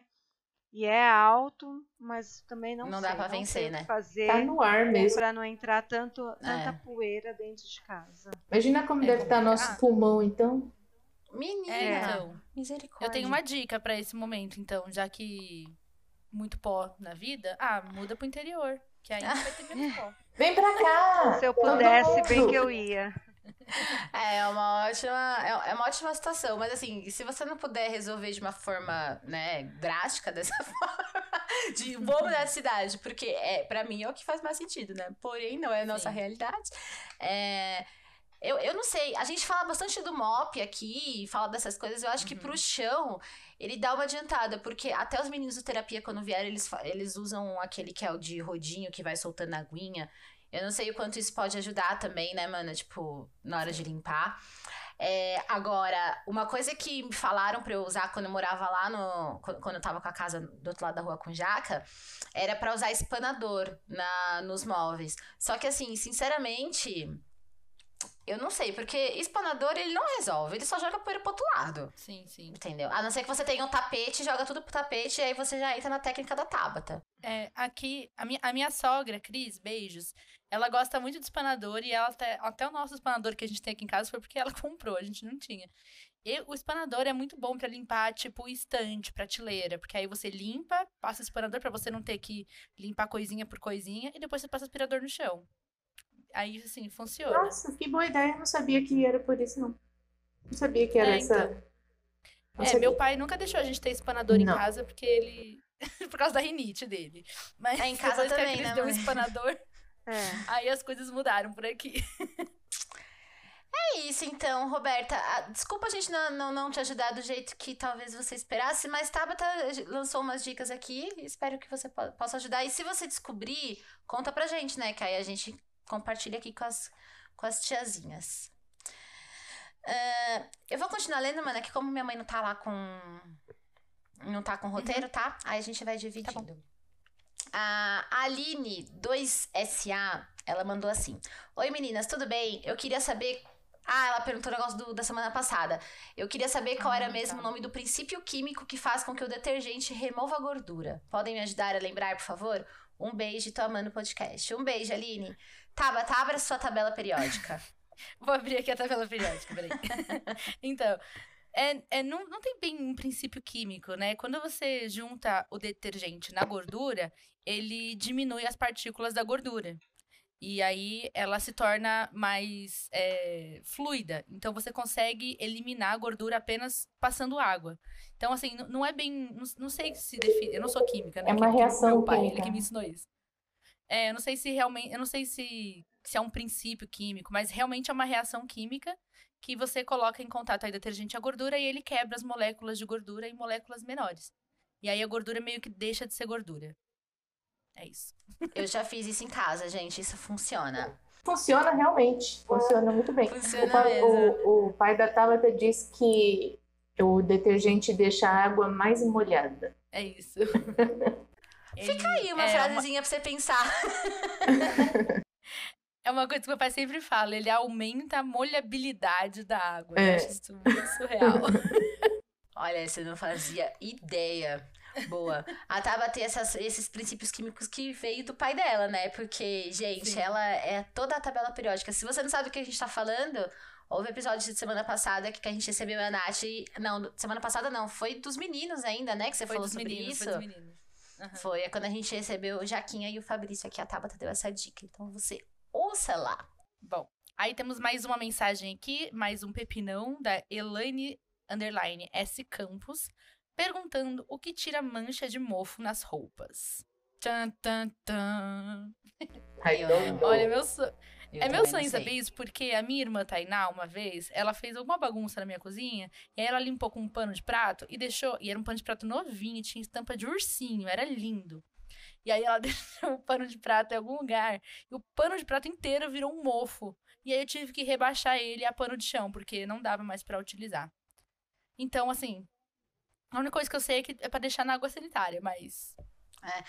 S4: E é alto, mas também não,
S2: Não
S4: sei.
S2: dá pra
S4: não
S2: vencer, né?
S4: que fazer
S3: Tá no ar mesmo.
S4: para não entrar tanto, tanta
S2: É.
S4: poeira dentro de casa.
S3: Imagina como
S1: É
S3: deve estar nosso pulmão, então.
S2: Menina.
S1: É, então.
S2: Misericórdia.
S1: Eu tenho uma dica pra esse momento, então, já que muito pó na vida, ah, muda pro interior, que aí vai ter menos pó.
S3: Vem pra cá!
S4: Se eu pudesse, bem que eu ia.
S2: É uma ótima, é é uma ótima situação, mas assim, se você não puder resolver de uma forma, né, drástica dessa forma, de vou mudar de cidade, porque é, para mim é o que faz mais sentido, né? Porém, não é a nossa
S1: Sim.
S2: realidade. É, eu, eu não sei, a gente fala bastante do MOP aqui, fala dessas coisas, eu acho que pro chão ele dá uma adiantada, porque até os meninos do terapia, quando vieram, eles, eles usam aquele que é o de rodinho, que vai soltando a aguinha. Eu não sei o quanto isso pode ajudar também, né, mana? Tipo, na hora de limpar. É, agora, uma coisa que me falaram pra eu usar quando eu morava lá no. Quando eu tava com a casa do outro lado da rua com jaca, era pra usar espanador na, nos móveis. Só que assim, sinceramente. Eu não sei, porque espanador ele não resolve, ele só joga poeira pro outro lado.
S1: Sim, sim.
S2: Entendeu? A não ser que você tenha um tapete, joga tudo pro tapete e aí você já entra na técnica da Tabata.
S1: É, aqui, a minha, a minha sogra, Cris, beijos, ela gosta muito de espanador e ela até, até o nosso espanador que a gente tem aqui em casa foi porque ela comprou, a gente não tinha. E o espanador é muito bom pra limpar, tipo, estante, prateleira, porque aí você limpa, passa o espanador pra você não ter que limpar coisinha por coisinha e depois você passa o aspirador no chão. Aí, assim, funciona.
S3: Nossa, que boa ideia. Eu não sabia que era por isso, não. Não sabia que era
S1: É,
S3: essa.
S1: então. É,
S3: sabia.
S1: meu pai nunca deixou a gente ter espanador em
S3: Não.
S1: casa porque ele. por causa da rinite dele. Mas
S2: É, em casa
S1: que
S2: também,
S1: Cris
S2: né,
S1: deu um espanador,
S4: É.
S1: aí as coisas mudaram por aqui.
S2: É isso então, Roberta. Ah, Desculpa a gente não, não, não te ajudar do jeito que talvez você esperasse, mas Tabata lançou umas dicas aqui. Espero que você po- possa ajudar. E se você descobrir, conta pra gente, né? Que aí a gente compartilha aqui com as, com as tiazinhas. Ah, eu vou continuar lendo, mano, que como minha mãe não tá lá com. Não tá com roteiro, tá? Aí a gente vai dividindo. A Aline 2SA, ela mandou assim: Oi meninas, tudo bem? Eu queria saber. Ah, ela perguntou o negócio do- da semana passada. Eu queria saber qual era
S1: Ah,
S2: mesmo
S1: tá.
S2: o nome do princípio químico que faz com que o detergente remova a gordura. Podem me ajudar a lembrar, por favor? Um beijo e tô amando o podcast. Um beijo, Aline. Tabata, abra sua tabela periódica.
S1: Vou abrir aqui a tabela periódica, peraí. então, é, é, não, não tem bem um princípio químico, né? Quando você junta o detergente na gordura, ele diminui as partículas da gordura. E aí ela se torna mais é, fluida. Então você consegue eliminar a gordura apenas passando água. Então, assim, não é bem. Não, não sei se define. Eu não sou química, né?
S3: É uma
S1: Química
S3: reação
S1: Meu pai, ele
S3: química.
S1: que me ensinou isso. É, eu não sei se realmente. Eu não sei se, se é um princípio químico, mas realmente é uma reação química que você coloca em contato aí detergente e a gordura e ele quebra as moléculas de gordura em moléculas menores. E aí a gordura meio que deixa de ser gordura. É isso.
S2: Eu já fiz isso em casa, gente. Isso funciona.
S3: Funciona realmente. Funciona muito bem.
S2: Funciona
S3: o, pai,
S2: mesmo.
S3: o- o pai da Tabata disse que o detergente deixa a água mais molhada.
S1: É isso.
S2: Fica aí uma
S1: é
S2: frasezinha pra você pensar.
S1: É uma coisa que meu pai sempre fala, ele aumenta a molhabilidade da água.
S3: É.
S1: Eu acho isso muito surreal.
S2: Olha, você não fazia ideia. Boa. A Taba tem essas- esses princípios químicos que veio do pai dela, né? Porque, gente,
S1: Sim.
S2: ela é toda a tabela periódica. Se você não sabe o que a gente tá falando, houve episódio de semana passada que a gente recebeu a Nath. Não, semana passada não, foi dos meninos ainda, né? Que você
S1: foi
S2: falou
S1: dos
S2: sobre
S1: meninos,
S2: isso.
S1: foi dos meninos. Aham.
S2: Foi é quando a gente recebeu o Jaquinha e o Fabrício aqui. A Tabata deu essa dica. Então você ouça lá.
S1: Bom, aí temos mais uma mensagem aqui, mais um pepinão da Elaine underline S Campos, perguntando o que tira mancha de mofo nas roupas. Tan, tan.
S3: Know.
S1: Olha, meu sonho.
S2: Eu
S1: É meu sonho saber isso, porque a minha irmã Tainá, uma vez, ela fez alguma bagunça na minha cozinha, e aí ela limpou com um pano de prato e deixou. E era um pano de prato novinho, tinha estampa de ursinho, era lindo. E aí ela deixou o pano de prato em algum lugar. E o pano de prato inteiro virou um mofo. E aí eu tive que rebaixar ele a pano de chão, porque não dava mais para utilizar. Então, assim, a única coisa que eu sei é que é pra deixar na água sanitária, mas.
S2: É.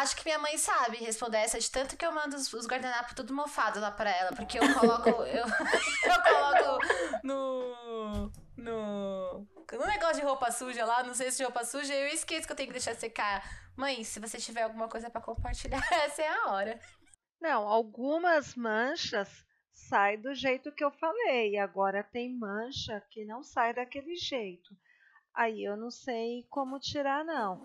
S2: Acho que minha mãe sabe responder essa, de tanto que eu mando os, os guardanapos tudo mofado lá pra ela, porque eu coloco. eu, eu coloco no. No. No negócio de roupa suja lá, não sei se de roupa suja, eu esqueço que eu tenho que deixar secar. Mãe, se você tiver alguma coisa para compartilhar, essa é a hora.
S4: Não, algumas manchas sai do jeito que eu falei. Agora tem mancha que não sai daquele jeito. Aí eu não sei como tirar, não.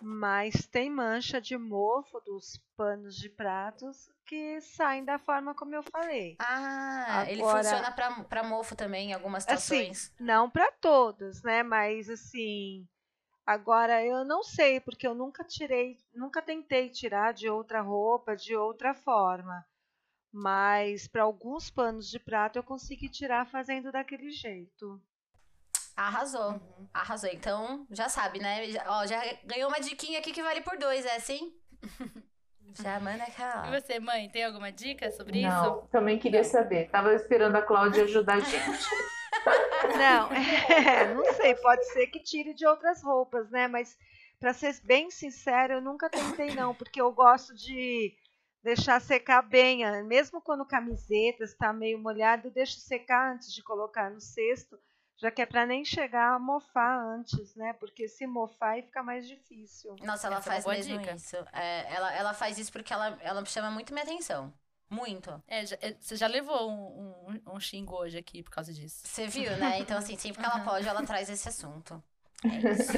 S4: Mas tem mancha de mofo dos panos de pratos que saem da forma como eu falei.
S2: Ah, Agora, ele funciona para mofo também em algumas assim, situações.
S4: Assim, não para todos, né? Mas assim, agora eu não sei porque eu nunca tirei, nunca tentei tirar de outra roupa, de outra forma. Mas para alguns panos de prato eu consegui tirar fazendo daquele jeito.
S2: Arrasou. Uhum. Arrasou. Então, já sabe, né? Já, ó, já ganhou uma diquinha aqui que vale por dois, é assim? já manda aquela.
S1: E você, mãe, tem alguma dica sobre
S3: Não,
S1: isso?
S3: Não, também queria saber. Tava esperando a Cláudia ajudar a gente.
S4: não, é, não sei, pode ser que tire de outras roupas, né? Mas, para ser bem sincera, eu nunca tentei, não, porque eu gosto de deixar secar bem, mesmo quando camiseta está meio molhada, eu deixo secar antes de colocar no cesto já que é para nem chegar a mofar antes, né? Porque se mofar aí fica mais difícil.
S2: Nossa, ela Essa é faz é mesmo dica. isso. É, ela, ela faz isso porque ela, ela chama muito minha atenção. Muito.
S1: É, já, é, você já levou um, um, um, xingo hoje aqui por causa disso.
S2: Você viu, né? Então, assim, sempre que ela pode, ela traz esse assunto. É isso.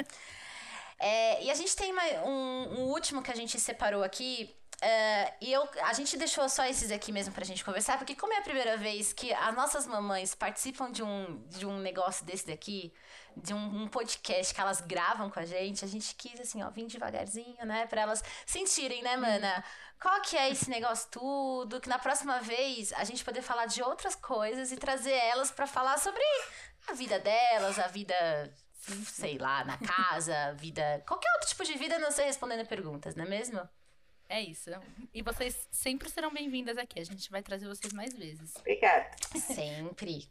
S2: é, e a gente tem uma, um, um último que a gente separou aqui, Uh, e eu, a gente deixou só esses aqui mesmo pra gente conversar, porque como é a primeira vez que as nossas mamães participam de um, de um negócio desse daqui, de um, um, podcast que elas gravam com a gente, a gente quis, assim, ó, vir devagarzinho, né? Pra elas sentirem, né, mana? Qual que é esse negócio tudo? Que na próxima vez a gente poder falar de outras coisas e trazer elas para falar sobre a vida delas, a vida sei lá, na casa, vida. qualquer outro tipo de vida, não sei respondendo perguntas, não é mesmo?
S1: É isso. E vocês sempre serão bem-vindas aqui. A gente vai trazer vocês mais vezes.
S3: Obrigada.
S2: Sempre.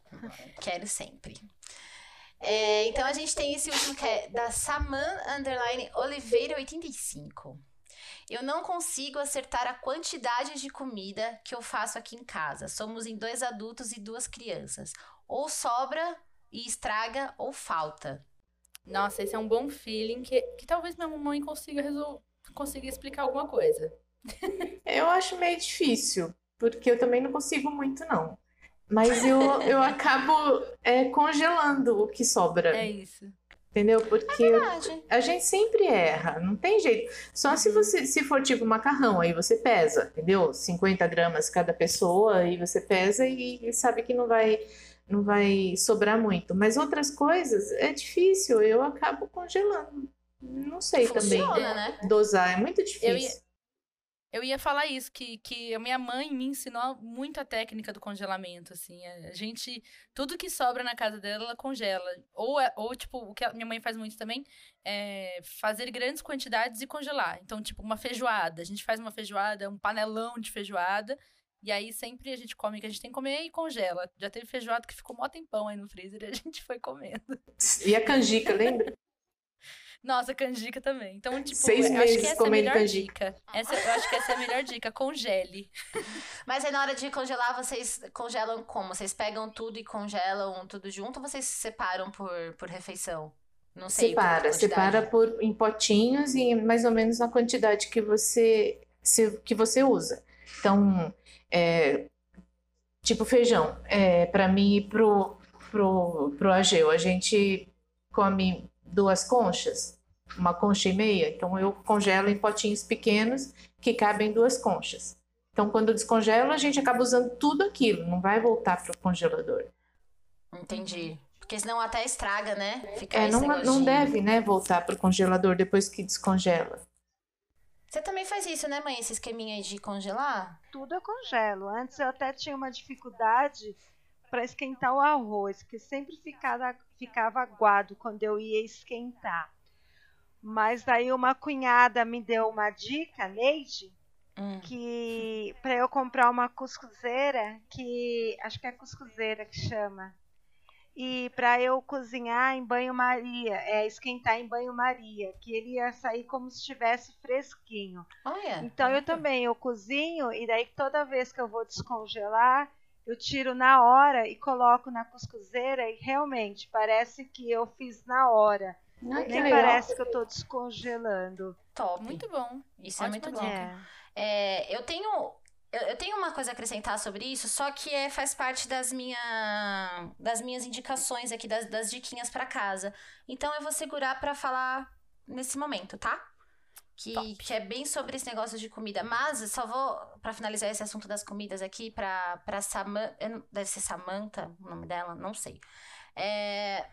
S2: Quero sempre. É, então a gente tem esse último que é da Saman Underline Oliveira 85. Eu não consigo acertar a quantidade de comida que eu faço aqui em casa. Somos em dois adultos e duas crianças. Ou sobra e estraga, ou falta.
S1: Nossa, esse é um bom feeling que, que talvez minha mamãe consiga resolver conseguir explicar alguma coisa.
S3: eu acho meio difícil, porque eu também não consigo muito, não. Mas eu, eu acabo é, congelando o que sobra.
S1: É isso.
S3: Entendeu? Porque é a gente sempre erra, não tem jeito. Só uhum. se você se for tipo macarrão, aí você pesa, entendeu? 50 gramas cada pessoa, aí você pesa e, e sabe que não vai não vai sobrar muito. Mas outras coisas é difícil, eu acabo congelando. Não sei Funciona, também né? dosar, é muito difícil.
S1: Eu ia, eu ia falar isso, que, que a minha mãe me ensinou muito a técnica do congelamento, assim. A gente, tudo que sobra na casa dela, ela congela. Ou, é, ou tipo, o que a minha mãe faz muito também é fazer grandes quantidades e congelar. Então, tipo, uma feijoada. A gente faz uma feijoada, um panelão de feijoada. E aí sempre a gente come o que a gente tem que comer e congela. Já teve feijoada que ficou mó tempão aí no freezer e a gente foi comendo.
S3: E a canjica, lembra?
S1: Nossa, canjica também. Então, tipo,
S3: Seis
S1: eu
S3: meses
S1: acho que essa é a melhor canjica. dica. Essa, eu acho que essa é a melhor dica, congele.
S2: Mas aí na hora de congelar, vocês congelam como? Vocês pegam tudo e congelam tudo junto ou vocês separam por, por refeição?
S3: Não sei. Separa, separa por, em potinhos e mais ou menos na quantidade que você, se, que você usa. Então, é, tipo feijão, é, para mim e pro, pro, pro Ageu, a gente come duas conchas, uma concha e meia. Então eu congelo em potinhos pequenos que cabem duas conchas. Então quando descongelo, a gente acaba usando tudo aquilo, não vai voltar para o congelador.
S2: Entendi. Porque senão até estraga, né?
S3: Fica é, não, não deve, né, voltar para o congelador depois que descongela.
S2: Você também faz isso, né, mãe? Esse esqueminha de congelar?
S4: Tudo eu congelo. Antes eu até tinha uma dificuldade para esquentar o arroz, que sempre ficava, ficava aguado quando eu ia esquentar. Mas daí uma cunhada me deu uma dica, Neide,
S2: Hum.
S4: que para eu comprar uma cuscuzeira, que acho que é cuscuzeira que chama. E para eu cozinhar em banho-maria, é esquentar em banho-maria, que ele ia sair como se estivesse fresquinho.
S2: Olha.
S4: Então eu também, eu cozinho e daí toda vez que eu vou descongelar, eu tiro na hora e coloco na cuscuzeira e realmente parece que eu fiz na hora.
S3: Ai, que
S4: Nem
S3: legal.
S4: parece que eu tô descongelando.
S2: Top.
S1: Muito bom.
S2: Isso é
S1: Ótima
S2: muito bom.
S1: dica.
S4: É.
S2: É, eu tenho. Eu, tenho uma coisa a acrescentar sobre isso, só que é, faz parte das, minha, das minhas indicações aqui, das, das diquinhas pra casa. Então eu vou segurar pra falar nesse momento, tá? Que, que é bem sobre esse negócio de comida. Mas só vou, pra finalizar esse assunto das comidas aqui, pra, pra Samantha. Deve ser Samantha o nome dela? Não sei. É,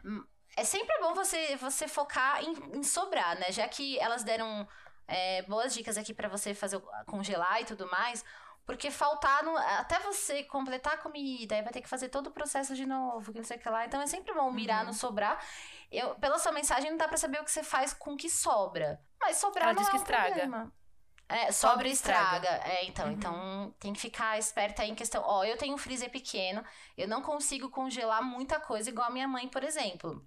S2: é sempre bom você, você focar em, em sobrar, né? Já que elas deram é, boas dicas aqui pra você fazer congelar e tudo mais. Porque faltar, no- até você completar a comida, aí vai ter que fazer todo o processo de novo, que não sei o que lá. Então é sempre bom mirar
S1: Uhum.
S2: no sobrar. Eu, pela sua mensagem, não dá pra saber o que você faz com o que sobra. Mas sobrar
S1: Ela
S2: não
S1: diz
S2: é
S1: que
S2: um
S1: estraga.
S2: problema. É,
S1: Sobra e
S2: e
S1: estraga.
S2: estraga. É, então,
S1: Uhum.
S2: então tem que ficar esperta aí em questão. Ó, eu tenho um freezer pequeno, eu não consigo congelar muita coisa igual a minha mãe, por exemplo.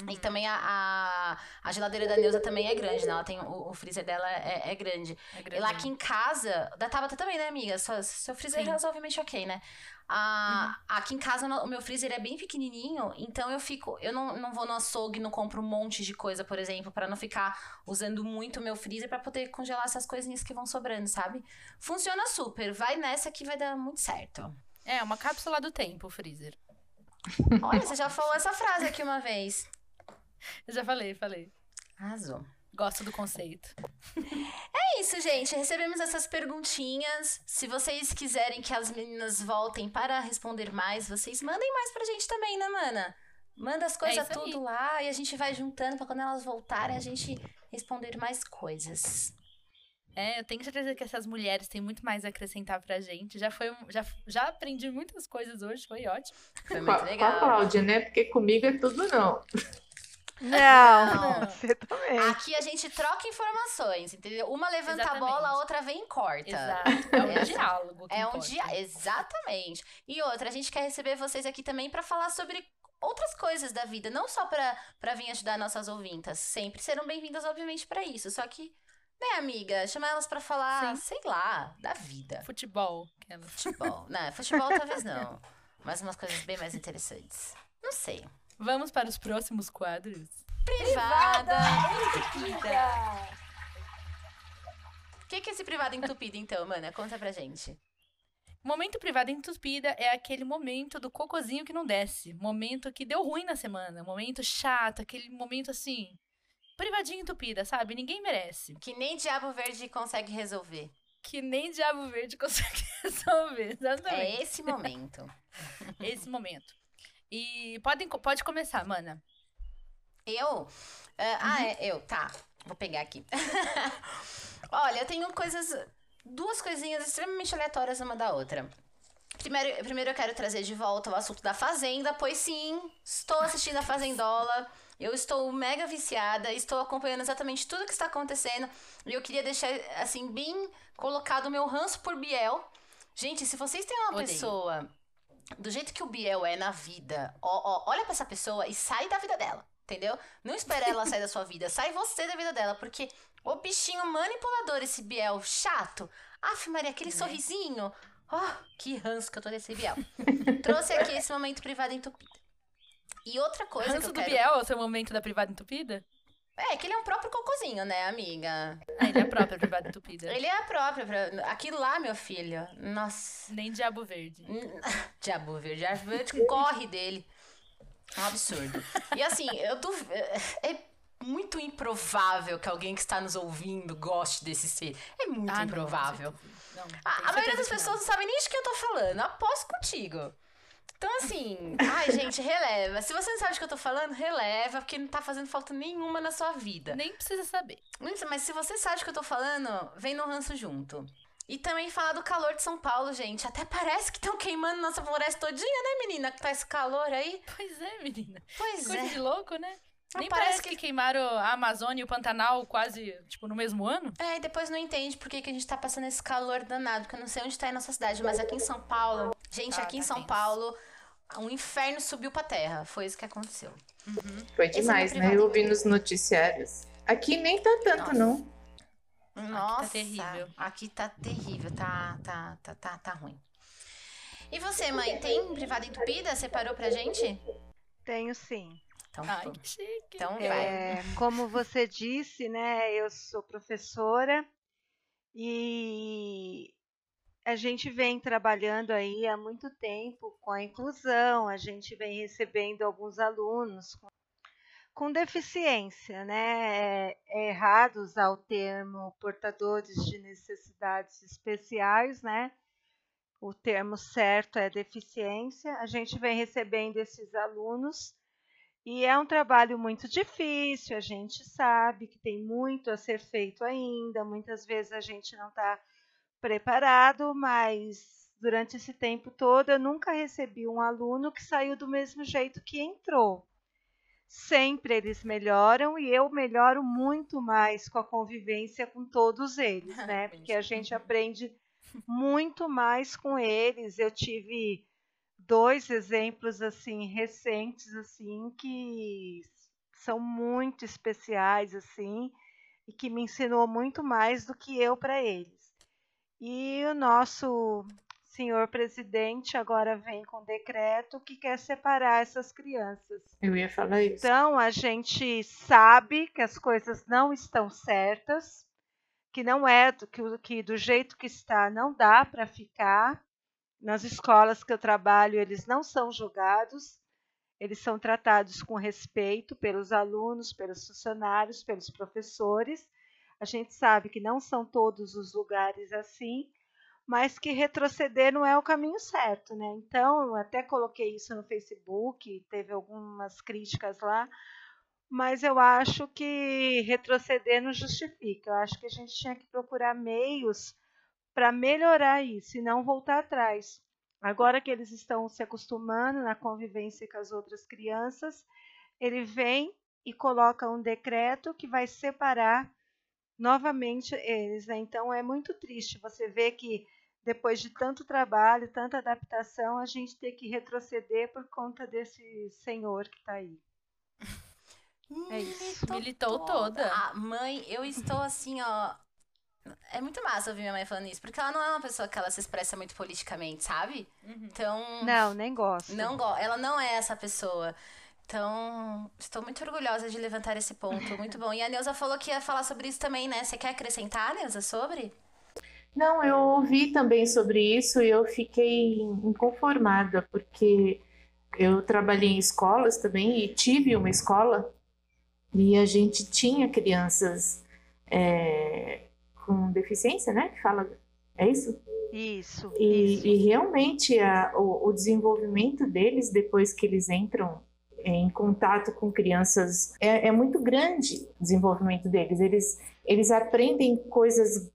S1: Uhum.
S2: E também a, a, a geladeira da Neuza também é grande, né? Ela tem, o, o freezer dela é, é grande.
S1: É
S2: E lá aqui em casa, da Tabata também, né, amiga? Seu freezer é
S1: Sim.
S2: razoavelmente ok, né? Ah, Aqui em casa o meu freezer é bem pequenininho, então eu fico. Eu não, não vou no açougue, não compro um monte de coisa, por exemplo, pra não ficar usando muito o meu freezer pra poder congelar essas coisinhas que vão sobrando, sabe? Funciona super. Vai nessa que vai dar muito certo.
S1: É, uma cápsula do tempo, o freezer.
S2: Olha, você já falou essa frase aqui uma vez.
S1: Eu já falei, falei.
S2: Arrasou.
S1: Gosto do conceito.
S2: É isso, gente. Recebemos essas perguntinhas. Se vocês quiserem que as meninas voltem para responder mais, vocês mandem mais pra gente também, né, mana? Manda as coisas
S1: É isso aí.
S2: tudo lá e a gente vai juntando pra quando elas voltarem a gente responder mais coisas.
S1: É, eu tenho certeza que essas mulheres têm muito mais a acrescentar pra gente. Já foi, um- já, já aprendi muitas coisas hoje, foi ótimo.
S2: Foi muito
S3: a, com a
S2: legal.
S3: Cláudia, né? Porque comigo é tudo não.
S4: Não,
S1: Não.
S4: você também.
S2: Aqui a gente troca informações, entendeu? Uma levanta a
S1: Exatamente.
S2: bola, a outra vem e corta.
S1: Exato. É um
S2: É.
S1: diálogo. que
S2: É um dia, exatamente. E outra, a gente quer receber vocês aqui também pra falar sobre outras coisas da vida, não só pra para vir ajudar nossas ouvintas. Sempre serão bem-vindas, obviamente, pra isso. Só que, né, amiga, chamar elas pra falar,
S1: Sim.
S2: sei lá, da vida.
S1: Futebol. aquelas.
S2: Futebol, né? Futebol talvez não, mas umas coisas bem mais interessantes. Não sei.
S1: Vamos para os próximos quadros.
S2: Privada entupida. O que, que é esse privado entupido, então, mana? Conta pra gente.
S1: Momento privado entupida é aquele momento do cocozinho que não desce. Momento que deu ruim na semana. Momento chato, aquele momento assim. Privadinho entupida, sabe? Ninguém merece.
S2: Que nem Diabo Verde consegue resolver.
S1: Que nem Diabo Verde consegue resolver.
S2: É
S1: Exatamente.
S2: esse momento.
S1: Esse momento. E podem, pode começar, mana.
S2: Eu? É, Ah, é, eu, tá. Vou pegar aqui. Olha, eu tenho coisas. Duas coisinhas extremamente aleatórias uma da outra. Primeiro, primeiro eu quero trazer de volta o assunto da Fazenda, pois sim, estou assistindo a Fazendola. Eu estou mega viciada, estou acompanhando exatamente tudo que está acontecendo. E eu queria deixar, assim, bem colocado o meu ranço por Biel. Gente, se vocês têm uma
S1: Odeio.
S2: pessoa do jeito que o Biel é na vida, ó, ó, olha pra essa pessoa e sai da vida dela, entendeu? Não espera ela sair da sua vida, sai você da vida dela, porque o bichinho manipulador, esse Biel chato, af Maria, aquele
S1: Né?
S2: sorrisinho, ó, que ranço que eu tô desse Biel. Trouxe aqui esse momento privado entupido. E outra coisa que
S1: Ranço
S2: eu
S1: do
S2: quero...
S1: Biel é o seu momento da privada entupida?
S2: É, que ele é um próprio cocôzinho, né, amiga?
S1: Ah, ele é a própria privada entupida.
S2: Ele é a própria, pra- aquilo lá, meu filho, nossa...
S1: Nem Diabo Verde.
S2: Diabo verde, diabo verde corre dele. É um absurdo. E assim, eu duv... é muito improvável que alguém que está nos ouvindo goste desse ser. É muito
S1: Ah, não,
S2: improvável.
S1: certeza. Não,
S2: A, a maioria das
S1: não.
S2: pessoas não sabem nem de que eu tô falando. Aposto contigo. Então, assim, ai, gente, releva. Se você não sabe de que eu tô falando, releva, porque não tá fazendo falta nenhuma na sua vida.
S1: Nem precisa saber.
S2: Mas se você sabe de que eu tô falando, vem no ranço junto. E também falar do calor de São Paulo, gente. Até parece que estão queimando nossa floresta todinha, né, menina? Que tá esse calor aí.
S1: Pois é, menina.
S2: Pois
S1: Coisa
S2: é.
S1: de louco, né? Nem
S2: parece
S1: parece que... queimaram a Amazônia e o Pantanal quase, tipo, no mesmo ano?
S2: É, e depois não entende por que, que a gente tá passando esse calor danado, porque eu não sei onde tá aí nossa cidade, mas aqui em São Paulo, gente,
S1: Ah,
S2: aqui em
S1: tá
S2: São
S1: tenso.
S2: Paulo, um inferno subiu pra terra. Foi isso que aconteceu.
S3: Foi
S2: Esse é
S3: demais,
S2: meu
S3: né? Eu vi nos noticiários. Aqui nem tá tanto,
S2: Nossa.
S3: não.
S2: Nossa,
S1: terrível.
S2: Aqui tá terrível, tá, tá, tá, tá, tá ruim. E você, mãe, tem privada entupida? Separou pra gente?
S4: Tenho sim.
S2: Então,
S1: Ai, que chique.
S2: então vai.
S4: É, como você disse, né? Eu sou professora e a gente vem trabalhando aí há muito tempo com a inclusão, a gente vem recebendo alguns alunos com, com deficiência, né? É, é errado usar o termo portadores de necessidades especiais, né? O termo certo é deficiência. A gente vem recebendo esses alunos e é um trabalho muito difícil, a gente sabe que tem muito a ser feito ainda, muitas vezes a gente não está preparado, mas durante esse tempo todo eu nunca recebi um aluno que saiu do mesmo jeito que entrou. Sempre eles melhoram e eu melhoro muito mais com a convivência com todos eles, né? Porque a gente aprende muito mais com eles. Eu tive dois exemplos assim recentes assim que são muito especiais assim e que me ensinou muito mais do que eu para eles. E o nosso senhor presidente agora vem com decreto que quer separar essas crianças.
S3: Eu ia falar isso.
S4: Então a gente sabe que as coisas não estão certas, que não é do, que, que do jeito que está não dá para ficar. Nas escolas que eu trabalho, eles não são julgados, eles são tratados com respeito pelos alunos, pelos funcionários, pelos professores. A gente sabe que não são todos os lugares assim, mas que retroceder não é o caminho certo, né? Então, eu até coloquei isso no Facebook, teve algumas críticas lá, mas eu acho que retroceder não justifica. Eu acho que a gente tinha que procurar meios para melhorar isso e não voltar atrás. Agora que eles estão se acostumando na convivência com as outras crianças, ele vem e coloca um decreto que vai separar novamente eles. Né? Então é muito triste você ver que depois de tanto trabalho, tanta adaptação, a gente tem que retroceder por conta desse senhor que está aí. É isso.
S1: Militou toda.
S2: Ah, mãe, eu estou assim, ó. É muito massa ouvir minha mãe falando isso, porque ela não é uma pessoa que ela se expressa muito politicamente, sabe?
S1: Uhum.
S2: Então.
S4: Não, nem gosto.
S2: Não go- ela não é essa pessoa. Então, estou muito orgulhosa de levantar esse ponto. Muito bom. E a Neuza falou que ia falar sobre isso também, né? Você quer acrescentar, Neuza, sobre?
S3: Não, eu ouvi também sobre isso e eu fiquei inconformada, porque eu trabalhei em escolas também e tive uma escola e a gente tinha crianças é, com deficiência, né? Que fala, é isso?
S4: Isso, isso.
S3: E, e realmente a- o, o desenvolvimento deles depois que eles entram em contato com crianças é, é muito grande o desenvolvimento deles. Eles, eles aprendem coisas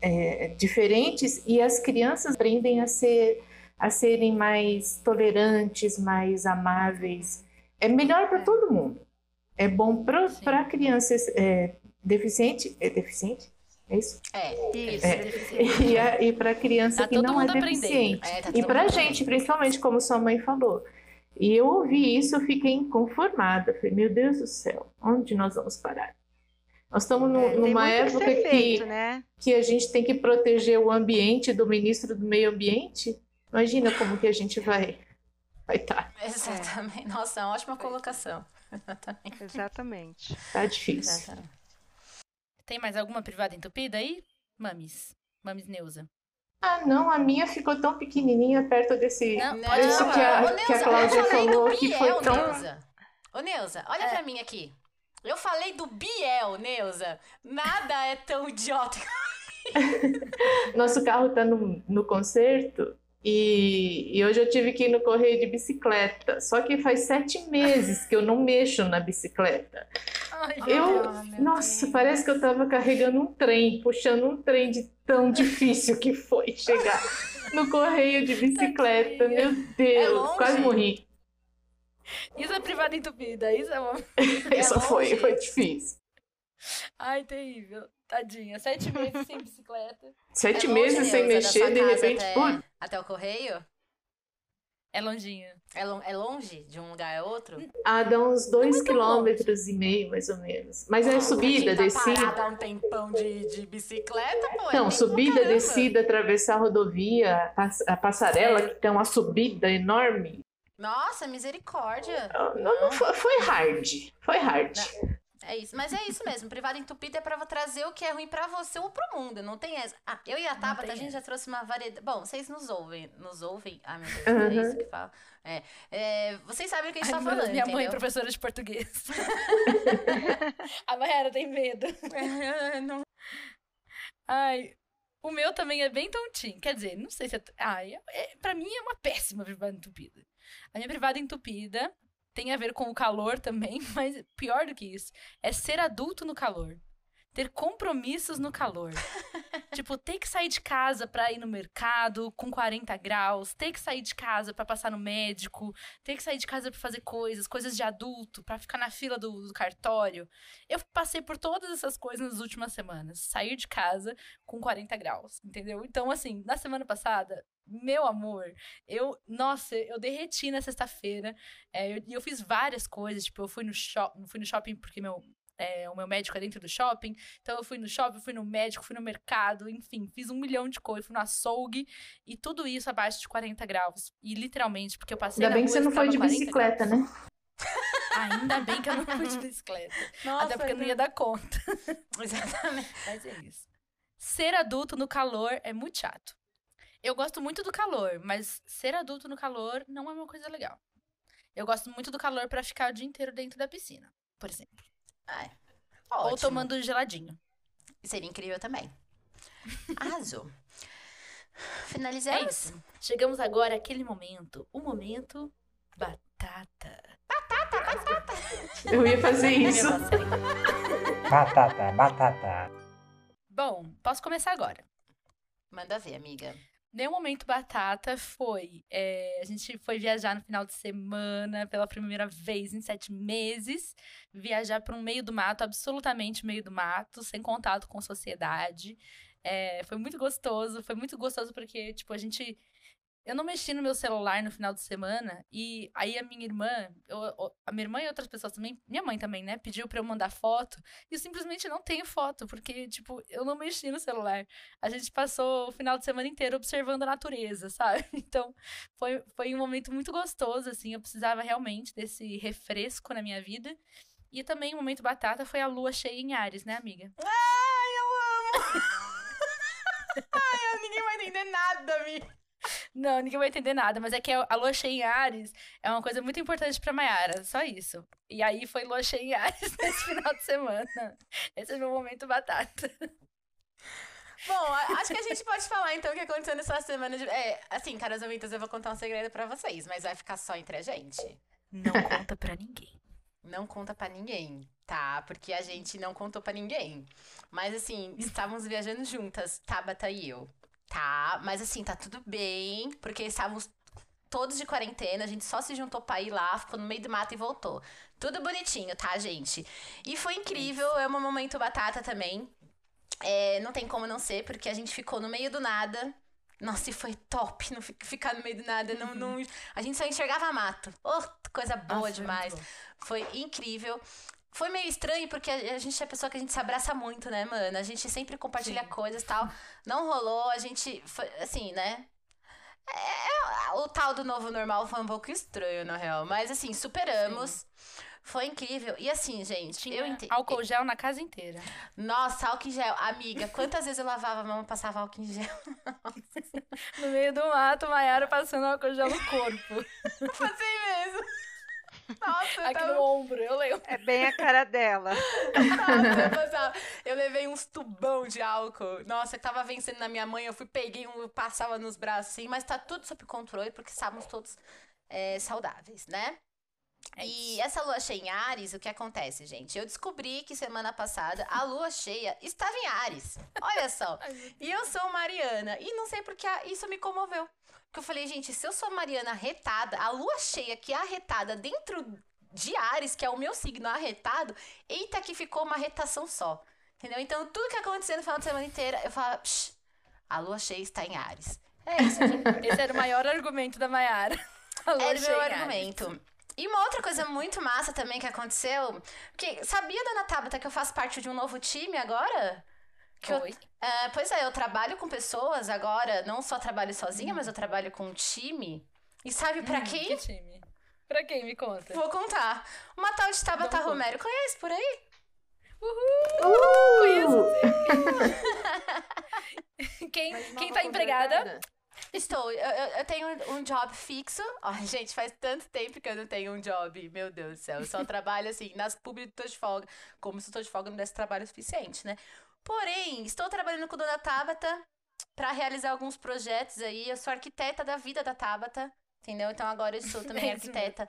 S3: é, diferentes e as crianças aprendem a ser a serem mais tolerantes, mais amáveis. É melhor para
S4: É.
S3: todo mundo. É bom para crianças é, deficiente, é deficiente, é isso?
S2: É.
S4: Isso.
S3: E, e para criança
S1: Tá
S3: que
S1: todo
S3: não é
S1: mundo aprendendo.
S3: deficiente.
S2: É, tá
S3: E
S2: mundo
S3: gente, principalmente, como sua mãe falou. E eu ouvi isso, eu fiquei inconformada. Falei, meu Deus do céu, onde nós vamos parar? Nós estamos nu-
S4: É,
S3: numa época que,
S4: feito, né?
S3: que a gente tem que proteger o ambiente do ministro do meio ambiente. Imagina como que a gente vai vai estar.
S2: Exatamente. Nossa, é uma ótima colocação. Exatamente.
S4: Exatamente.
S3: Tá difícil.
S2: Exatamente.
S1: Tem mais alguma privada entupida aí? Mamis. Mamis Neuza.
S3: Ah, não, a minha ficou tão pequenininha perto desse.
S1: Não, pode
S3: Isso que a-
S2: Ô,
S3: que a
S2: Neuza,
S3: Cláudia
S2: eu falei
S3: falou
S2: do
S3: que
S2: Biel,
S3: foi tão-
S2: Neuza. Ô, Neuza, olha
S1: É.
S2: pra mim aqui. Eu falei do Biel, Neuza. Nada é tão idiota.
S3: Nosso carro tá no, no concerto e, e hoje eu tive que ir no correio de bicicleta. Só que faz sete meses que eu não mexo na bicicleta.
S1: Ai,
S3: Eu,
S2: Ah,
S3: nossa,
S2: Deus.
S3: parece que eu tava carregando um trem, puxando um trem de tão difícil que foi chegar no correio de bicicleta. Meu Deus,
S2: É
S3: quase morri.
S1: Isso é privada entupida, isso é uma...
S3: Isso foi, foi difícil.
S1: Ai, terrível. Tadinha. Sete meses sem bicicleta.
S3: Sete
S2: É
S3: meses sem
S2: da sua
S3: mexer, de repente,
S2: até,
S3: putz,
S2: até o correio?
S1: É longinho.
S2: É, é longe de um lugar a outro?
S3: ah, dá uns dois
S1: muito
S3: quilômetros e meio, mais ou menos. Mas é subida,
S2: tá
S3: descida.
S2: há um tempão de, de bicicleta, pô. é
S3: Não,
S2: tempo
S3: subida,
S2: caramba.
S3: descida, atravessar a rodovia, a pass- a passarela, que tem uma subida enorme.
S2: Nossa, misericórdia.
S3: Não, não foi, foi hard. Foi hard.
S2: É isso, mas é isso mesmo. Privado entupido é pra trazer o que é ruim pra você ou pro mundo. Não tem essa. Ah, eu e a Tabata, a gente
S1: essa.
S2: já trouxe uma variedade. Bom, vocês nos ouvem. Nos ouvem? Ah, meu Deus,
S3: Uhum.
S2: é isso que fala. É. É, vocês sabem o que a gente
S1: Ai,
S2: tá falando.
S1: minha mãe é
S2: entendeu?
S1: professora de português. a Mayara tem medo.
S2: Não-
S1: Ai, o meu também é bem tontinho. Quer dizer, não sei se é. Ai, é, pra mim é uma péssima privada entupida. A minha privada entupida tem a ver com o calor também, mas pior do que isso, é ser adulto no calor. Ter compromissos no calor. tipo, ter que sair de casa pra ir no mercado com 40 graus, ter que sair de casa pra passar no médico, ter que sair de casa pra fazer coisas, coisas de adulto, pra ficar na fila do, do cartório. Eu passei por todas essas coisas nas últimas semanas. Sair de casa com 40 graus, entendeu? Então, assim, na semana passada, meu amor, eu, nossa, eu derreti na sexta-feira. É, eu- E eu, fiz várias coisas, tipo, eu fui no, shop, fui no shopping porque meu, é, o meu médico é dentro do shopping. Então eu fui no shopping, fui no médico, fui no mercado, enfim, fiz um milhão de coisas, fui no açougue e tudo isso abaixo de 40 graus. E literalmente, porque eu passei
S3: Ainda
S1: na
S3: bem que você não foi de
S1: 40
S3: bicicleta,
S1: graus.
S3: né?
S1: Ainda bem que eu não fui de bicicleta.
S2: Nossa,
S1: Até porque eu não ia dar conta.
S2: Exatamente.
S1: Mas é isso. Ser adulto no calor é muito chato. Eu gosto muito do calor, mas ser adulto no calor não é uma coisa legal. Eu gosto muito do calor pra ficar o dia inteiro dentro da piscina, por exemplo.
S2: Ai,
S1: Ou
S2: ótimo.
S1: tomando geladinho.
S2: Seria incrível também. Arrasou.
S1: É
S2: Finalizamos?
S1: isso. Chegamos agora àquele momento, o momento batata.
S3: Eu ia fazer isso.
S5: Batata, batata.
S1: Bom, posso começar agora.
S2: Manda ver, amiga.
S1: Meu momento batata foi. é, a gente foi viajar no final de semana pela primeira vez em sete meses. Viajar para um meio do mato, absolutamente meio do mato, sem contato com sociedade. É, foi muito gostoso. Foi muito gostoso porque, tipo, a gente. Eu não mexi no meu celular no final de semana. E aí a minha irmã, eu- a minha irmã e outras pessoas também, minha mãe também, né, pediu pra eu mandar foto. E eu simplesmente não tenho foto, porque, tipo, eu não mexi no celular a gente passou o final de semana inteiro observando a natureza, sabe? Então, foi, foi um momento muito gostoso, assim. Eu precisava realmente desse refresco na minha vida. E também o momento batata foi a lua cheia em Ares, né, amiga?
S2: Ai, eu amo! Ai, ninguém vai entender nada, amiga.
S1: Não, ninguém vai entender nada, mas é que a lua cheia em Ares é uma coisa muito importante pra Mayara, só isso. E aí foi lua cheia em Ares nesse final de semana. Esse é meu momento batata.
S2: Bom, acho que a gente pode falar então o que aconteceu nessa semana de. É, assim, caras ouvintes, eu vou contar um segredo pra vocês, mas vai ficar só entre a gente.
S1: Não conta pra ninguém.
S2: Não conta pra ninguém, tá? Porque a gente não contou pra ninguém. Mas assim, estávamos viajando juntas, Tabata e eu. Tá, mas assim, tá tudo bem, porque estávamos todos de quarentena, a gente só se juntou pra ir lá, ficou no meio do mato e voltou. Tudo bonitinho, tá, gente? E foi incrível, é um momento batata também. É, não tem como não ser, porque a gente ficou no meio do nada. Nossa, e foi top não fi- ficar no meio do nada. Não, não, a gente só enxergava mato. Oh, coisa boa
S1: Nossa,
S2: demais. Foi incrível. Foi meio estranho, porque a, gente é pessoa que a gente se abraça muito, né, mano? A gente sempre compartilha
S1: Sim.
S2: coisas e tal. Não rolou, a gente. Foi, assim, né? É, o tal do novo normal foi um pouco estranho, na real. Mas, assim, superamos. Foi incrível. E assim, gente,
S1: Tinha
S2: eu entendo.
S1: álcool gel na casa inteira.
S2: Nossa, álcool em gel. Amiga, quantas vezes eu lavava a mão e passava álcool em gel?
S1: No meio do mato, Mayara passando álcool gel no corpo.
S2: Passei mesmo. Nossa, eu
S1: Aqui
S2: tava...
S1: no ombro, eu lembro.
S4: É bem a cara dela.
S2: Nossa, eu levei uns tubão de álcool. Nossa, eu tava vencendo na minha mãe, eu fui, peguei um, passava nos braços assim, mas tá tudo sob controle porque estávamos todos é, saudáveis, né?
S1: É
S2: e essa lua cheia em Ares, o que acontece, gente? Eu descobri que semana passada a lua cheia estava em Ares. Olha só. E eu sou Mariana. E não sei porque isso me comoveu. Porque eu falei, gente, se eu sou a Mariana arretada, a lua cheia que é arretada dentro de Ares, que é o meu signo arretado, eita que ficou uma arretação só. Entendeu? Então, tudo que aconteceu no final de semana inteira, eu falo, a lua cheia está em Ares. É isso, gente.
S1: Esse era o maior argumento da Maiara. A lua
S2: Era o meu
S1: Ares.
S2: argumento. E uma outra coisa muito massa também que aconteceu, porque sabia, dona Tabata, que eu faço parte de um novo time agora? Que eu-
S1: Oi.
S2: É, pois é, eu trabalho com pessoas agora, não só trabalho sozinha, mas eu trabalho com um time. E sabe pra
S1: Hum,
S2: quem?
S1: Que time? Pra quem? Me conta.
S2: Vou contar. Uma tal de Tabata
S1: conta.
S2: Romero, conhece por aí?
S1: Conheço.
S3: Uh!
S1: Quem,
S3: Mais
S1: quem
S3: nova
S1: tá empregada?
S2: Estou, eu, eu- tenho um job fixo. Ai, gente, faz tanto tempo que eu não tenho um job. Meu Deus do céu. Eu só trabalho assim, nas públicas tô de folga. Como se eu tô de folga não desse trabalho suficiente, né? Porém, estou trabalhando com a dona Tabata para realizar alguns projetos aí. Eu sou arquiteta da vida da Tabata, entendeu? Então agora eu sou também arquiteta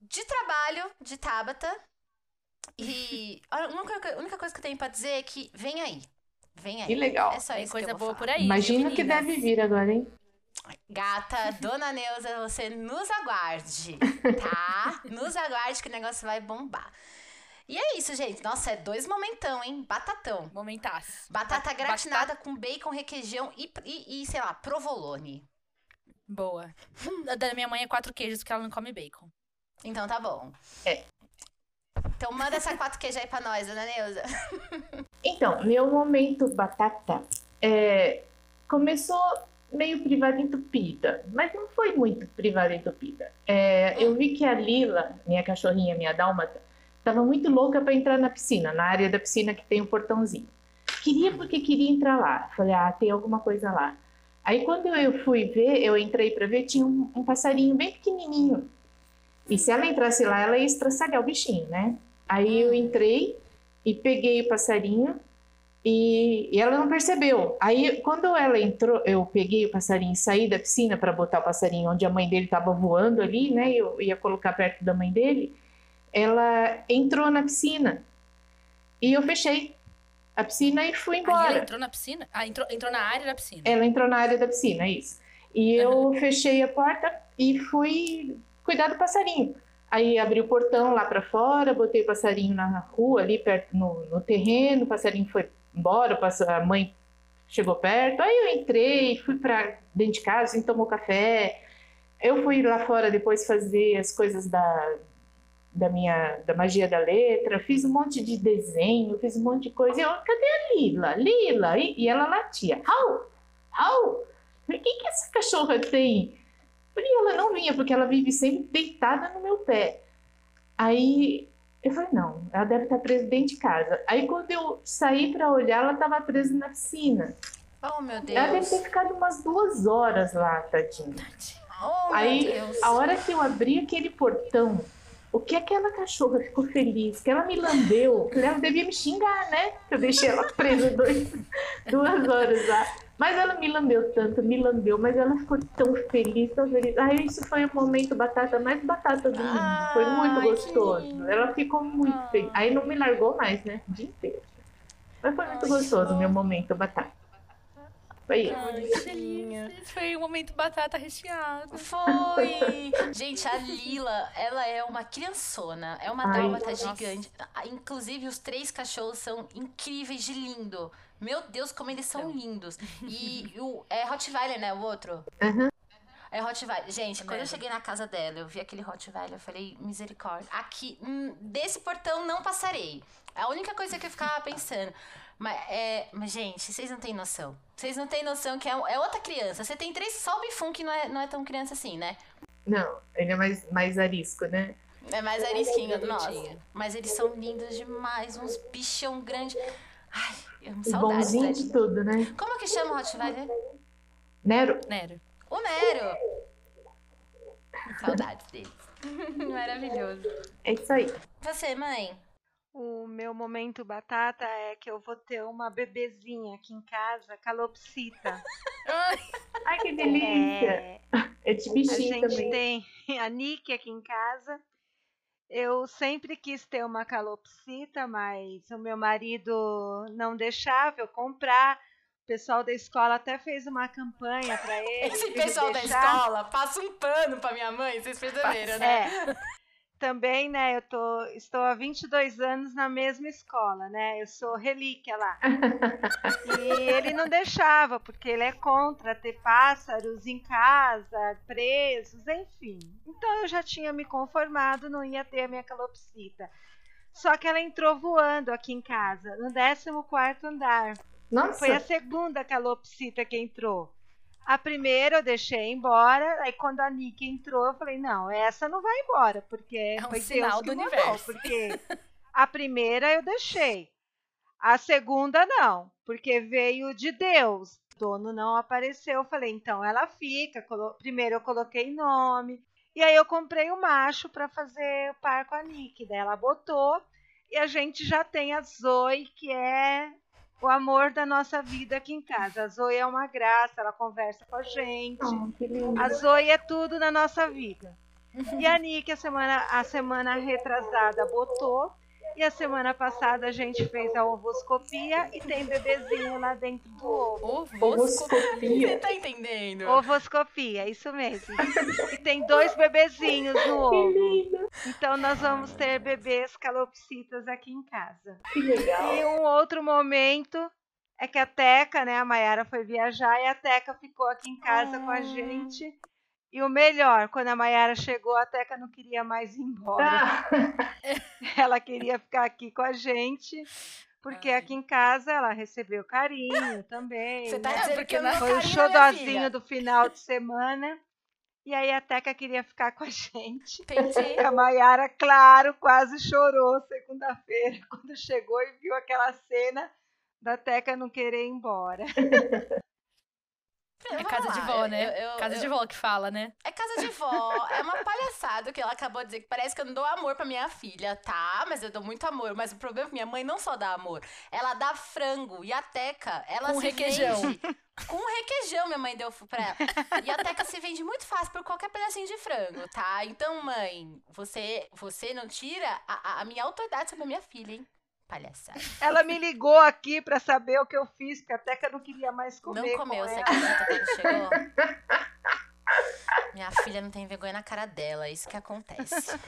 S2: de trabalho de Tabata. E a única, única coisa que eu tenho pra dizer é que vem aí. Vem aí.
S3: Que legal.
S2: É só
S1: Tem
S2: isso
S1: coisa
S2: que eu vou
S1: boa
S2: falar.
S1: por aí.
S3: Imagina que deve vir agora, hein?
S2: Gata, dona Neuza, você nos aguarde, tá? Nos aguarde que o negócio vai bombar. E é isso, gente. Nossa, é dois momentão, hein? Batatão.
S1: Momentaço.
S2: Batata
S1: Ba-
S2: gratinada com bacon, requeijão e, e, e, sei lá, provolone.
S1: Boa. A da minha mãe é quatro queijos, porque ela não come bacon.
S2: Então tá bom.
S3: É.
S2: Então manda essa quatro queijos aí pra nós, dona Neuza.
S3: Então, meu momento batata é, começou meio privada entupida, mas não foi muito privada entupida. É, eu vi que a Lila, minha cachorrinha, minha dálmata, estava muito louca para entrar na piscina, na área da piscina que tem um portãozinho. Queria porque queria entrar lá. Falei, ah, tem alguma coisa lá. Aí quando eu fui ver, eu entrei para ver, tinha um, um passarinho bem pequenininho. E se ela entrasse lá, ela ia estraçalhar o bichinho, né? Aí eu entrei e peguei o passarinho e, e ela não percebeu. Aí, quando ela entrou, eu peguei o passarinho e saí da piscina para botar o passarinho onde a mãe dele estava voando ali, né? Eu ia colocar perto da mãe dele. Ela entrou na piscina e eu fechei a piscina e fui
S1: Aí ela
S3: embora.
S1: entrou na piscina? Ah, entrou, entrou na área da piscina.
S3: Ela entrou na área da piscina, é isso. E eu fechei a porta e fui cuidar do passarinho. Aí abri o portão lá para fora, botei o passarinho na rua, ali perto no, no terreno, o passarinho foi embora, a mãe chegou perto. Aí eu entrei, fui para dentro de casa, a gente tomou café. Eu fui lá fora depois fazer as coisas da, da minha da magia da letra, fiz um monte de desenho, fiz um monte de coisa. E eu, cadê a Lila? Lila! E, e ela latia. Au! Au! O que, que essa cachorra tem? Falei, ela não vinha, porque ela vive sempre deitada no meu pé. Aí eu falei, não, ela deve estar presa dentro de casa. Aí quando eu saí para olhar, ela estava presa na piscina.
S2: Oh, meu
S3: Ela deve
S2: Deus.
S3: ter ficado umas duas horas lá, tadinha.
S2: Oh, meu
S3: Aí,
S2: Deus.
S3: a hora que eu abri aquele portão, o que aquela cachorra ficou feliz? Que ela me lambeu. Ela devia me xingar, né? Eu deixei ela presa dois, duas horas lá. Mas ela me lambeu tanto, me lambeu, mas ela ficou tão feliz, tão feliz. Aí isso foi o momento batata mais batata do mundo. Foi muito
S2: que
S3: gostoso. Ela ficou muito
S1: Ah.
S3: feliz. Aí não me largou mais, né? O dia inteiro. Mas foi muito
S2: Ai,
S3: gostoso o meu momento batata. Foi isso.
S1: Ai, que delícia. Foi o momento batata recheado.
S2: Foi! Gente, a Lila, ela é uma criançona. É uma
S3: Ai,
S2: dálmata
S1: nossa.
S2: gigante. Ah, Inclusive, os três cachorros são incríveis de lindo. Meu Deus, como eles são
S1: São.
S2: lindos. E o, é Rottweiler, né? O outro?
S3: Aham.
S2: É Rottweiler. Gente, quando eu
S1: Neve.
S2: cheguei na casa dela, eu vi aquele Rottweiler, eu falei, misericórdia. Aqui, hum, desse portão não passarei. É a única coisa que eu ficava pensando. Mas, é, mas, gente, vocês não têm noção. Vocês não têm noção que é, é outra criança. Você tem três, só o Bifum que não é, não é tão criança assim, né?
S3: Não, ele é mais, mais arisco, né?
S2: É mais arisquinho, nossa. Mas eles são lindos demais, uns bichão grande. Ai, eu amo
S3: E
S2: saudades.
S3: bonzinho de tudo, né?
S2: Como que chama o Rottweiler?
S3: Nero,
S1: Nero.
S2: O Nero. Saudades dele. Maravilhoso.
S3: é isso aí.
S2: Você, mãe?
S4: O meu momento batata é que eu vou ter uma bebezinha aqui em casa, calopsita.
S1: Ai,
S3: que delícia!
S4: É,
S3: É de
S4: a
S3: bichinho
S4: gente
S3: também.
S4: tem a Nick aqui em casa. Eu sempre quis ter uma calopsita, mas o meu marido não deixava eu comprar, O pessoal da escola até fez uma campanha para ele.
S2: Esse pessoal da escola passa um pano pra minha mãe, vocês perceberam, né?
S4: É. Também, né, eu tô, estou há 22 anos na mesma escola, né? Eu sou relíquia lá. E ele não deixava, porque ele é contra ter pássaros em casa, presos, enfim. Então eu já tinha me conformado, não ia ter a minha calopsita. Só que ela entrou voando aqui em casa, no 14 andar.
S3: Nossa,
S4: Foi a segunda calopsita que entrou. A primeira eu deixei embora, aí quando a Nick entrou, eu falei, não, essa não vai embora, porque
S1: um
S4: foi
S1: sinal
S4: Deus
S1: do
S4: mandou,
S1: universo.
S4: porque a primeira eu deixei. A segunda não, porque veio de Deus. O dono não apareceu, eu falei, então ela fica. Primeiro eu coloquei nome, e aí eu comprei o macho para fazer o par com a Nick. Daí ela botou, e a gente já tem a Zoe, que é o amor da nossa vida aqui em casa. A Zoe é uma graça, ela conversa com a gente.
S3: oh.
S4: A Zoe é tudo na nossa vida. E a Nick, a semana, a semana retrasada, botou. E a semana passada a gente fez a ovoscopia e tem bebezinho lá dentro do ovo.
S1: Ovoscopia.
S2: Você tá entendendo?
S4: Ovoscopia, isso mesmo. E tem dois bebezinhos no
S3: Que
S4: ovo.
S3: lindo,
S4: Então nós vamos ter bebês calopsitas aqui em casa.
S3: que legal.
S4: E um outro momento é que a Teca, né, a Mayara foi viajar e a Teca ficou aqui em casa com a
S2: Ah.
S4: gente. E o melhor, quando a Mayara chegou, a Teca não queria mais ir embora.
S3: Ah,
S4: Ela queria ficar aqui com a gente, porque
S1: Ai.
S4: aqui em casa ela recebeu carinho também.
S2: Você tá
S4: né?
S2: dizendo
S1: porque
S2: que não
S1: na-
S4: Foi o xodozinho
S2: filha.
S4: do final de semana. E aí a Teca queria ficar com a gente.
S2: Entendi.
S4: A Mayara, claro, quase chorou segunda-feira quando chegou e viu aquela cena da Teca não querer ir embora.
S1: É casa de vó, né?
S2: eu- eu-
S1: casa
S2: eu-
S1: de vó que fala, né?
S2: É casa de vó, é uma palhaçada que ela acabou de dizer que parece que eu não dou amor pra minha filha, tá? Mas eu dou muito amor. Mas o problema é que minha mãe não só dá amor, ela dá frango. E a Teca, ela
S1: Com
S2: se
S1: requeijão.
S2: vende com requeijão, minha mãe deu pra ela. E a Teca se vende muito fácil por qualquer pedacinho de frango, tá? Então, mãe, você, você não tira a- a minha autoridade sobre a minha filha, hein? Palhaçada.
S4: Ela me ligou aqui pra saber o que eu fiz, porque a Teca não queria mais comer.
S2: Não comeu,
S4: com
S2: você
S4: ela.
S2: acredita quando chegou? Minha filha não tem vergonha na cara dela, é isso que acontece.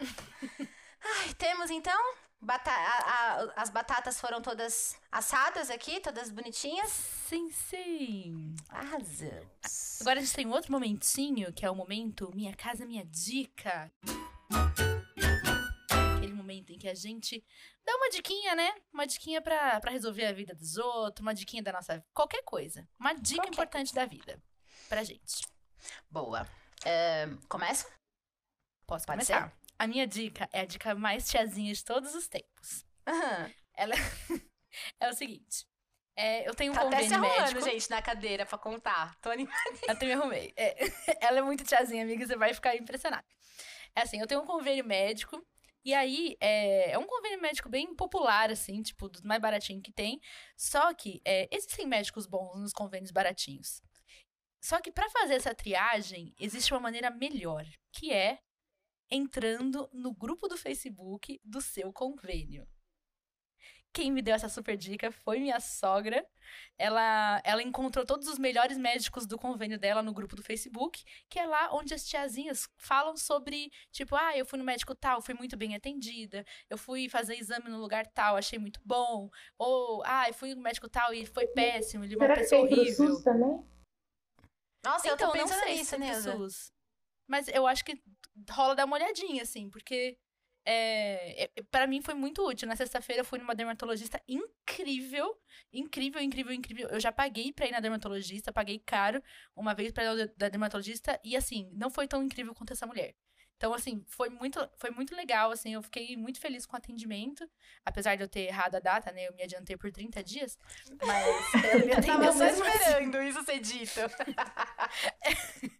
S2: Ai, temos então? Bata- a- a- as batatas foram todas assadas aqui, todas bonitinhas.
S1: Sim, sim.
S2: Arrasamos.
S1: Agora a gente tem um outro momentinho, que é o momento Minha Casa Minha Dica. Que a gente dá uma diquinha, né? Uma diquinha pra, pra resolver a vida dos outros, uma diquinha da nossa... Qualquer coisa. Uma dica
S2: Qualquer
S1: importante da vida. Pra gente.
S2: Boa. É, começa?
S1: Posso
S2: Pode
S1: começar? A minha dica é a dica mais tiazinha de todos os tempos.
S2: Aham.
S1: Ela é o seguinte. é, eu tenho um
S2: Tá até se
S1: convênio
S2: arrumando,
S1: médico.
S2: gente, na cadeira pra contar. Tô animada.
S1: Até me arrumei. É, ela é muito tiazinha, amiga, você vai ficar impressionada. É assim, eu tenho um convênio médico, e aí é, é um convênio médico bem popular, assim, tipo, dos mais baratinho que tem. Só que é, existem médicos bons nos convênios baratinhos. Só que pra fazer essa triagem, existe uma maneira melhor, que é entrando no grupo do Facebook do seu convênio. Quem me deu essa super dica foi minha sogra. Ela, ela encontrou todos os melhores médicos do convênio dela no grupo do Facebook, que é lá onde as tiazinhas falam sobre, tipo, ah, eu fui no médico tal, fui muito bem atendida, eu fui fazer exame no lugar tal, achei muito bom, ou, ah, eu fui no médico tal e foi péssimo, ele é uma
S3: Será que
S1: pessoa
S3: pro
S1: horrível.
S3: SUS também?
S2: Nossa, eu tô
S1: Então, não
S2: pensando
S1: sei
S2: nisso,
S1: se
S2: Neuza.
S1: SUS. Mas eu acho que rola dar uma olhadinha, assim, porque é, é, para mim foi muito útil. Na sexta-feira eu fui numa dermatologista incrível, incrível, incrível, incrível. Eu já paguei pra ir na dermatologista, paguei caro uma vez pra ir da dermatologista e assim, não foi tão incrível quanto essa mulher. Então, assim, foi muito, foi muito legal, assim, eu fiquei muito feliz com o atendimento, apesar de eu ter errado a data, né, eu me adiantei por 30 dias, mas ela me
S2: Eu tava
S1: atendeu
S2: só
S1: mesmo assim.
S2: esperando isso ser dito.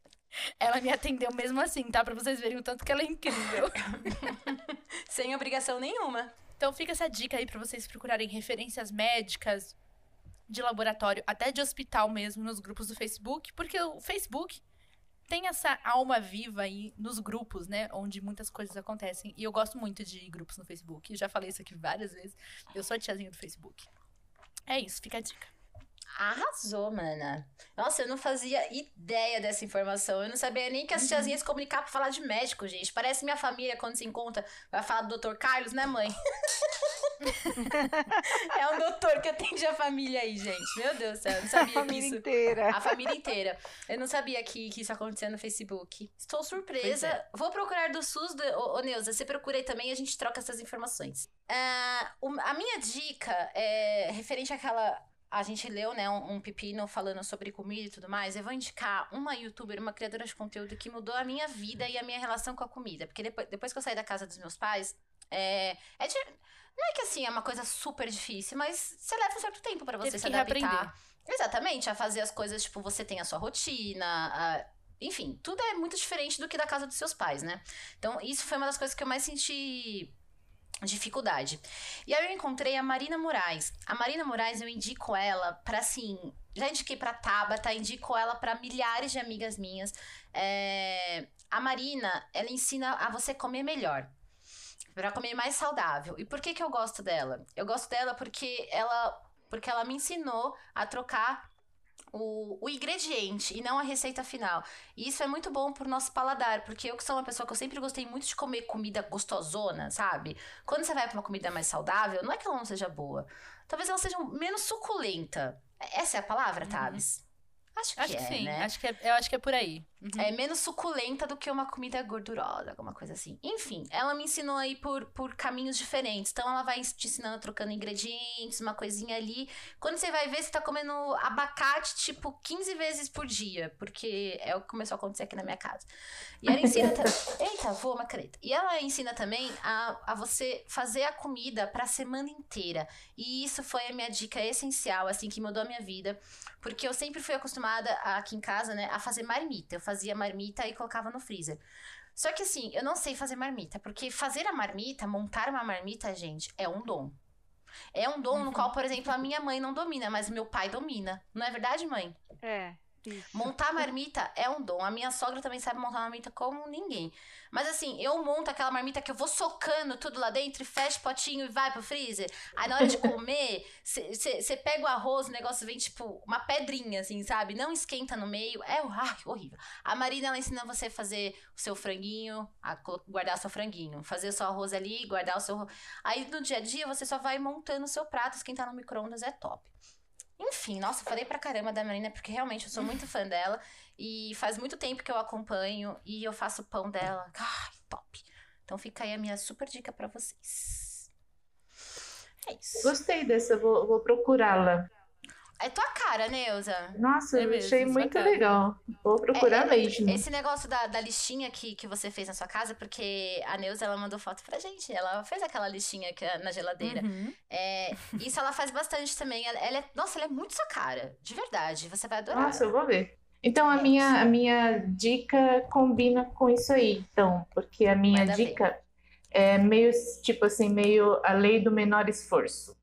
S1: Ela me atendeu mesmo assim, tá? Pra vocês verem o tanto que ela é incrível.
S2: Sem obrigação nenhuma.
S1: Então fica essa dica aí pra vocês procurarem referências médicas de laboratório, até de hospital mesmo, nos grupos do Facebook, porque o Facebook tem essa alma viva aí nos grupos, né? Onde muitas coisas acontecem. E eu gosto muito de grupos no Facebook. Eu já falei isso aqui várias vezes. Eu sou a tiazinha do Facebook. É isso, fica a dica.
S2: Arrasou, mana. Nossa, eu não fazia ideia dessa informação. Eu não sabia nem que as tiazinhas se comunicavam pra falar de médico, gente. Parece minha família quando se encontra, vai falar do Dr. Carlos, né, mãe? é um doutor que atende a família aí, gente. Meu Deus do céu, eu não sabia
S4: A família
S2: que isso...
S4: inteira.
S2: A família inteira. Eu não sabia que, que isso acontecia no Facebook. Estou surpresa.
S1: É.
S2: Vou procurar do SUS. Do... Ô, ô, Neuza, você procura aí também e a gente troca essas informações. O- a minha dica é referente àquela. A gente leu, né, um, um pepino falando sobre comida e tudo mais. Eu vou indicar uma youtuber, uma criadora de conteúdo que mudou a minha vida e a minha relação com a comida. Porque depois, depois que eu saí da casa dos meus pais, é, é de- não é que assim é uma coisa super difícil, mas você leva um certo tempo pra você se adaptar.
S1: reaprender.
S2: Exatamente, a fazer as coisas, tipo, você tem a sua rotina, a- enfim, tudo é muito diferente do que da casa dos seus pais, né? Então, isso foi uma das coisas que eu mais senti dificuldade. E aí eu encontrei a Marina Moraes. A Marina Moraes, eu indico ela pra, assim, já indiquei pra Tabata, indico ela pra milhares de amigas minhas. É, A Marina, ela ensina a você comer melhor. Pra comer mais saudável. E por que que eu gosto dela? Eu gosto dela porque ela, porque ela me ensinou a trocar o, o ingrediente e não a receita final. E isso é muito bom pro nosso paladar, porque eu que sou uma pessoa que eu sempre gostei muito de comer comida gostosona, sabe? Quando você vai pra uma comida mais saudável, não é que ela não seja boa. Talvez ela seja menos suculenta. Essa é a palavra, Tabs? Acho que
S1: Acho
S2: é,
S1: que sim,
S2: né?
S1: acho que é, eu acho que é por aí. Uhum.
S2: É menos suculenta do que uma comida gordurosa, alguma coisa assim. Enfim, ela me ensinou aí por, por caminhos diferentes. Então, ela vai te ensinando trocando ingredientes, uma coisinha ali. Quando você vai ver, você tá comendo abacate, tipo, 15 vezes por dia. Porque é o que começou a acontecer aqui na minha casa. E ela ensina... ta- Eita, voa uma caneta. E ela ensina também a, a você fazer a comida pra semana inteira. E isso foi a minha dica essencial, assim, que mudou a minha vida. Porque eu sempre fui acostumada aqui em casa, né, a fazer marmita. Eu fazia marmita e colocava no freezer. Só que assim, eu não sei fazer marmita, porque fazer a marmita, montar uma marmita, gente, é um dom. É um dom no qual, por exemplo, a minha mãe não domina, mas meu pai domina. Não é verdade, mãe?
S4: É, isso.
S2: Montar marmita é um dom. A minha sogra também sabe montar marmita como ninguém. Mas assim, eu monto aquela marmita que eu vou socando tudo lá dentro e fecho o potinho e vai pro freezer. Aí na hora de comer, você pega o arroz, o negócio vem tipo uma pedrinha, assim, sabe? Não esquenta no meio. É ai, horrível. A Marina, ela ensina você a fazer o seu franguinho, a guardar seu franguinho. Fazer o seu arroz ali, guardar o seu... Aí no dia a dia você só vai montando o seu prato, esquentar no micro-ondas é top. Enfim, nossa, falei pra caramba da Marina, porque realmente eu sou muito fã dela. E faz muito tempo que eu acompanho e eu faço pão dela. Ai, top. Então fica aí a minha super dica pra vocês. É isso.
S3: Gostei dessa, vou, vou procurá-la.
S2: É tua cara, Neuza.
S3: Nossa,
S1: É
S3: eu
S1: mesmo,
S3: achei muito
S1: cara.
S3: legal. Vou procurar
S2: É,
S3: mesmo.
S2: Esse negócio da, da listinha que, que você fez na sua casa, porque a Neuza, ela mandou foto pra gente. Ela fez aquela listinha que, é na geladeira.
S1: Uhum.
S2: É, isso ela faz bastante também. Ela, ela é, nossa, ela é muito sua cara. De verdade. Você vai adorar.
S3: Nossa, eu vou ver. Então, a
S2: É
S3: minha, a minha dica combina com isso aí, então, porque a minha
S2: Manda ver.
S3: dica é meio, tipo assim, meio a lei do menor esforço.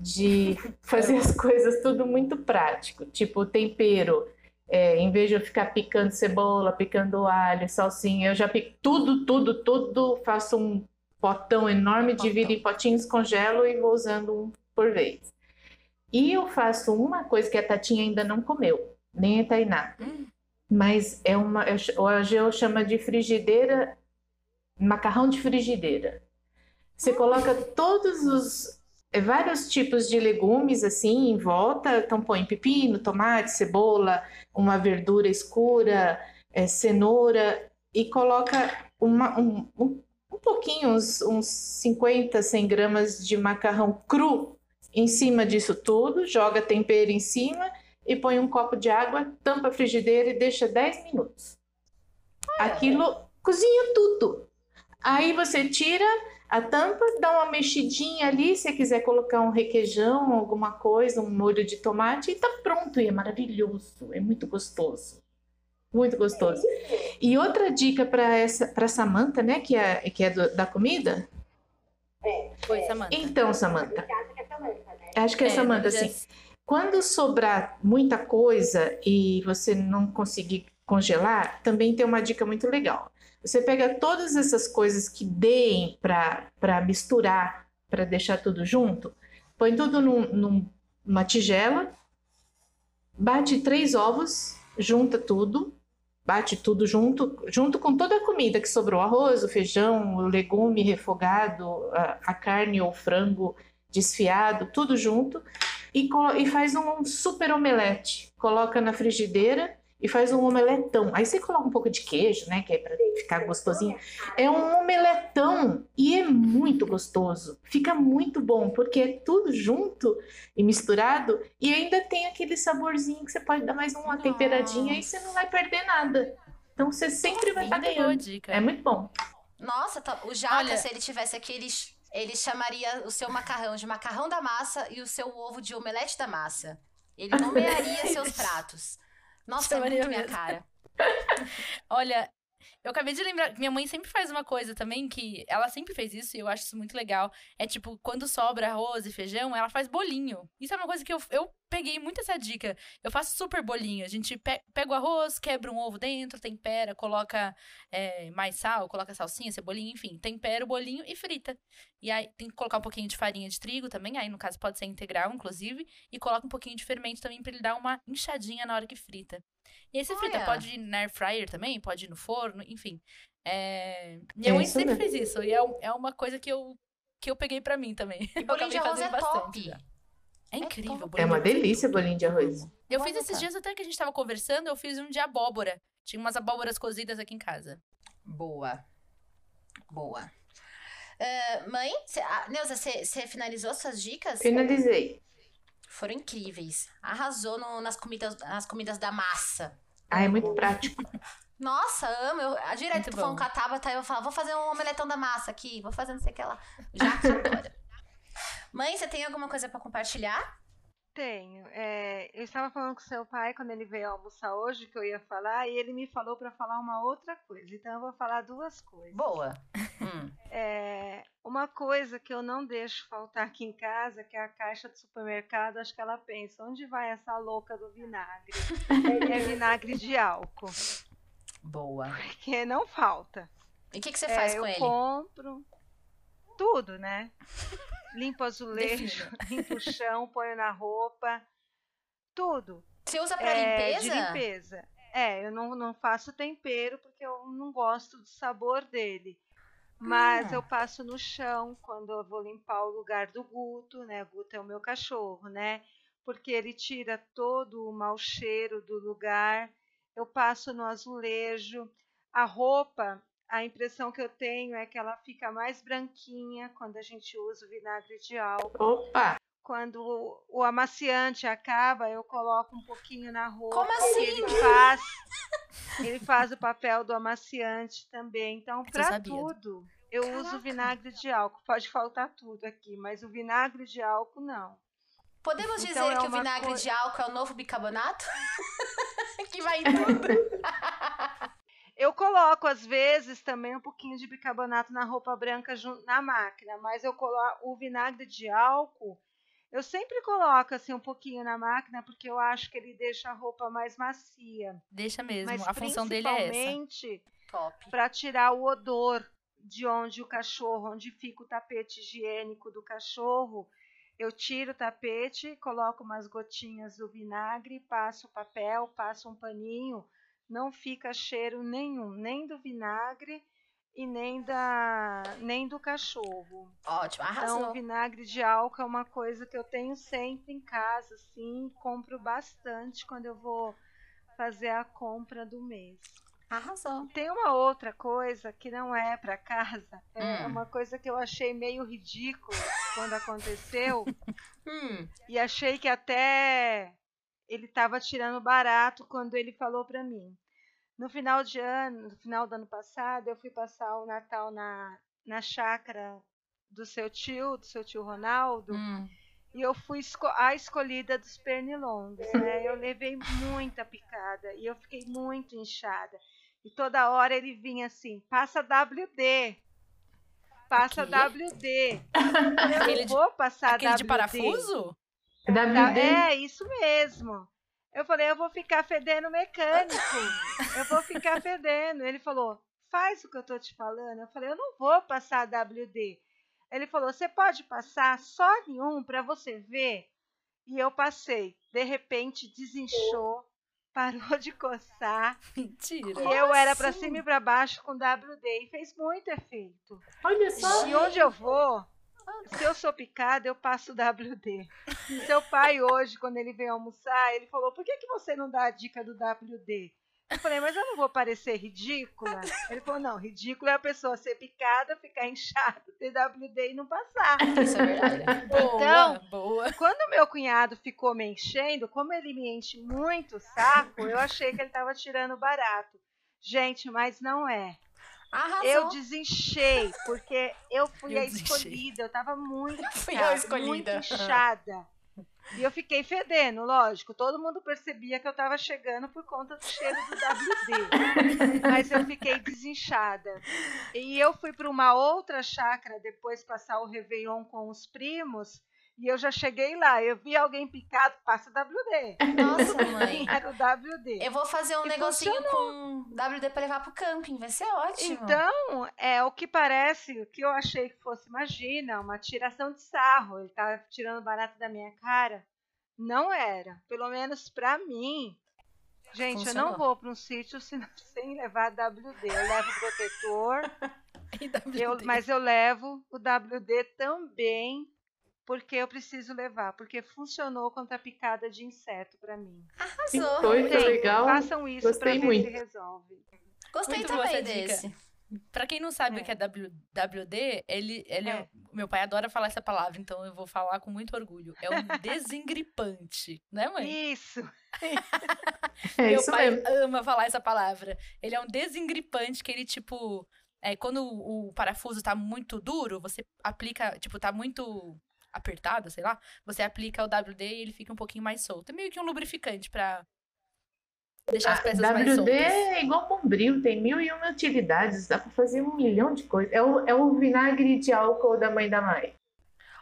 S3: De fazer as coisas tudo muito prático. Tipo, tempero. É, em vez de eu ficar picando cebola, picando alho, salsinha, eu já pico tudo, tudo, tudo, faço um potão enorme,
S2: Potão.
S3: divido em potinhos, congelo e vou usando um por vez. E eu faço uma coisa que a Tatinha ainda não comeu, nem a Tainá.
S2: Hum.
S3: Mas é uma, eu ch- o Ageu chama de frigideira, macarrão de frigideira. Você coloca todos os vários tipos de legumes assim em volta, então põe pepino, tomate, cebola, uma verdura escura, é, cenoura e coloca uma- um, um, um pouquinho, uns, uns 50, 100 gramas de macarrão cru em cima disso tudo, joga tempero em cima e põe um copo de água, tampa a frigideira e deixa 10 minutos. Aquilo cozinha tudo. Aí você tira a tampa, dá uma mexidinha ali, se quiser colocar um requeijão, alguma coisa, um molho de tomate, e tá pronto. E é maravilhoso, é muito gostoso. Muito gostoso. E outra dica para essa para Samantha, né, que é, que é do- da comida?
S1: Foi, Samanta.
S3: Então, Samantha. Acho que é,
S1: É,
S3: Samantha,
S1: já-
S3: assim. Quando sobrar muita coisa e você não conseguir congelar, também tem uma dica muito legal. Você pega todas essas coisas que deem para misturar, para deixar tudo junto, põe tudo num- num- numa tigela bate três ovos, junta tudo, bate tudo junto, junto com toda a comida que sobrou, arroz, o feijão, o legume refogado, a, a carne ou frango desfiado, tudo junto, e, e faz um super omelete. Coloca na frigideira e faz um omeletão. Aí você coloca um pouco de queijo, né, que é para ficar gostosinho. É um omeletão e é muito gostoso. Fica muito bom porque é tudo junto e misturado e ainda tem aquele saborzinho que você pode dar mais uma temperadinha e você não vai perder nada. Então você sempre vai estar ganhando. Dica. É muito bom.
S2: Nossa, tá... o Jaca, Olha... se ele tivesse aqueles ele chamaria o seu macarrão de macarrão da massa e o seu ovo de omelete da massa. Ele nomearia seus pratos. Nossa, é muito minha cara.
S1: Olha, eu acabei de lembrar, minha mãe sempre faz uma coisa também que ela sempre fez isso e eu acho isso muito legal. É tipo, quando sobra arroz e feijão, ela faz bolinho. Isso é uma coisa que eu, eu peguei muito essa dica. Eu faço super bolinho. A gente pe pega o arroz, quebra um ovo dentro, tempera, coloca é, mais sal, coloca salsinha, cebolinha, enfim, tempera o bolinho e frita. E aí tem que colocar um pouquinho de farinha de trigo também, aí no caso pode ser integral, inclusive, e coloca um pouquinho de fermento também para ele dar uma inchadinha na hora que frita. E aí você Olha. frita, pode ir na air fryer também, pode ir no forno, enfim. É... Minha é mãe sempre mesmo. fez isso. E é, é uma coisa que eu, que eu peguei para mim também.
S2: E bolinho de arroz é bastante. top.
S1: É incrível.
S3: É, é uma delícia bolinho de arroz.
S1: Eu fiz esses dias até que a gente tava conversando, eu fiz um de abóbora. Tinha umas abóboras cozidas aqui em casa.
S2: Boa. Boa. Uh, mãe, cê, ah, Neuza, você finalizou suas dicas?
S3: Finalizei
S2: foram incríveis. Arrasou no, nas, comidas, nas comidas da massa.
S3: Ah, é muito prático.
S2: Nossa, amo. Eu, direto muito falando com a Tabata, eu falo, vou fazer um omeletão da massa aqui, vou fazer não sei o que lá. Já que adora. Mãe, você tem alguma coisa para compartilhar?
S4: Tenho. É, eu estava falando com seu pai quando ele veio almoçar hoje que eu ia falar e ele me falou para falar uma outra coisa. Então eu vou falar duas coisas.
S2: Boa.
S4: Hum. É, uma coisa que eu não deixo faltar aqui em casa, que é a caixa do supermercado, acho que ela pensa, onde vai essa louca do vinagre? é vinagre de álcool.
S2: Boa.
S4: Porque não falta.
S2: E o que, que, você faz
S4: é,
S2: com
S4: eu
S2: ele?
S4: Eu compro tudo, né? Limpo azulejo, limpo o chão, ponho na roupa, tudo.
S2: Você usa para é, limpeza?
S4: De limpeza. É, eu não, não faço tempero porque eu não gosto do sabor dele. Mas hum. eu passo no chão quando eu vou limpar o lugar do Guto, né? O Guto é o meu cachorro, né? Porque ele tira todo o mau cheiro do lugar. Eu passo no azulejo. A roupa, a impressão que eu tenho é que ela fica mais branquinha quando a gente usa o vinagre de álcool.
S3: Opa!
S4: Quando o amaciante acaba, eu coloco um pouquinho na roupa.
S2: Como assim?
S4: Ele faz, ele faz o papel do amaciante também. Então, para tudo, eu Caraca. uso vinagre de álcool. Pode faltar tudo aqui, mas o vinagre de álcool não.
S2: Podemos então, dizer é que o vinagre de álcool é o novo bicarbonato? que vai em tudo.
S4: Eu coloco, às vezes, também um pouquinho de bicarbonato na roupa branca na máquina, mas eu coloco o vinagre de álcool. Eu sempre coloco assim um pouquinho na máquina porque eu acho que ele deixa a roupa mais macia.
S1: Deixa mesmo. Mas a função dele é essa.
S2: Top.
S4: Para tirar o odor de onde o cachorro, onde fica o tapete higiênico do cachorro, eu tiro o tapete, coloco umas gotinhas do vinagre, passo o papel, passo um paninho não fica cheiro nenhum, nem do vinagre e nem da nem do cachorro.
S2: Ótimo, arrasou.
S4: Então, vinagre de álcool é uma coisa que eu tenho sempre em casa, assim, compro bastante quando eu vou fazer a compra do mês.
S2: Arrasou.
S4: Tem uma outra coisa que não é para casa, é hum. uma coisa que eu achei meio ridícula quando aconteceu. hum. E achei que até ele estava tirando barato quando ele falou para mim. No final de ano, no final do ano passado, eu fui passar o Natal na, na chácara do seu tio, do seu tio Ronaldo. Hum. E eu fui a escolhida dos pernilongos, né? Eu levei muita picada e eu fiquei muito inchada. E toda hora ele vinha assim: passa WD, passa WD. Eu não vou passar
S1: aquele
S4: WD.
S1: de parafuso?
S4: É, isso mesmo. Eu falei, eu vou ficar fedendo mecânico. Eu vou ficar fedendo. Ele falou, faz o que eu tô te falando. Eu falei, eu não vou passar WD. Ele falou, você pode passar só em um para você ver. E eu passei. De repente, desinchou, parou de coçar.
S1: Mentira.
S4: E eu era pra
S2: assim?
S4: cima e pra baixo com WD e fez muito efeito.
S3: Olha só.
S4: E onde eu vou, se eu sou picada, eu passo WD. Seu pai hoje, quando ele veio almoçar, ele falou: por que, que você não dá a dica do WD? Eu falei, mas eu não vou parecer ridícula? Ele falou, não, ridículo é a pessoa ser picada, ficar inchada, ter WD e não passar.
S2: Isso é verdade.
S1: Boa,
S4: Então,
S1: boa.
S4: Quando meu cunhado ficou me enchendo, como ele me enche muito o saco, eu achei que ele estava tirando barato. Gente, mas não é.
S2: Arrasou.
S4: Eu desinchei, porque eu fui
S1: Eu
S4: a escolhida, eu tava muito
S2: Fui
S4: inchada, muito inchada. E eu fiquei fedendo, lógico. Todo mundo percebia que eu tava chegando por conta do cheiro do WD. Mas eu fiquei desinchada. E eu fui para uma outra chácara depois passar o Réveillon com os primos. E eu já cheguei lá. Eu vi alguém picado, passa WD.
S2: Nossa, mãe.
S4: Era o WD.
S2: Eu vou fazer um
S4: E
S2: negocinho com WD pra levar pro camping, vai ser ótimo.
S4: Então, é o que parece, o que eu achei que fosse, imagina, uma tiração de sarro. Ele tá tirando barato da minha cara. Não era. Pelo menos pra mim. Gente, eu
S2: Funcionou.
S4: não vou para um sítio se- sem levar WD. Eu levo protetor, eu- mas eu levo o WD também, porque eu preciso levar, porque funcionou contra a picada de inseto pra mim.
S2: Arrasou.
S3: coisa
S4: Gente,
S3: legal.
S4: Façam isso pra
S3: Gostei
S4: ver
S3: muito.
S4: se resolve.
S2: Gostei
S1: Muito boa
S2: também
S1: essa dica.
S2: desse.
S1: Pra quem não sabe
S4: É.
S1: o que é WD, ele, ele
S4: É.
S1: meu pai adora falar essa palavra, então eu vou falar com muito orgulho. É um desengripante, né, mãe?
S4: Isso.
S3: É
S1: Meu
S3: isso
S1: pai
S3: mesmo.
S1: ama falar essa palavra. Ele é um desengripante que ele, tipo. É, quando o, o parafuso tá muito duro, você aplica. Tipo, tá muito apertado, sei lá. Você aplica o WD e ele fica um pouquinho mais solto. É meio que um lubrificante pra deixar as
S3: Ah,
S1: peças mais
S3: WD
S1: soltas.
S3: é igual bombril, tem mil e uma utilidades, dá pra fazer um milhão de coisas. É o, é o vinagre de álcool da mãe da Mai.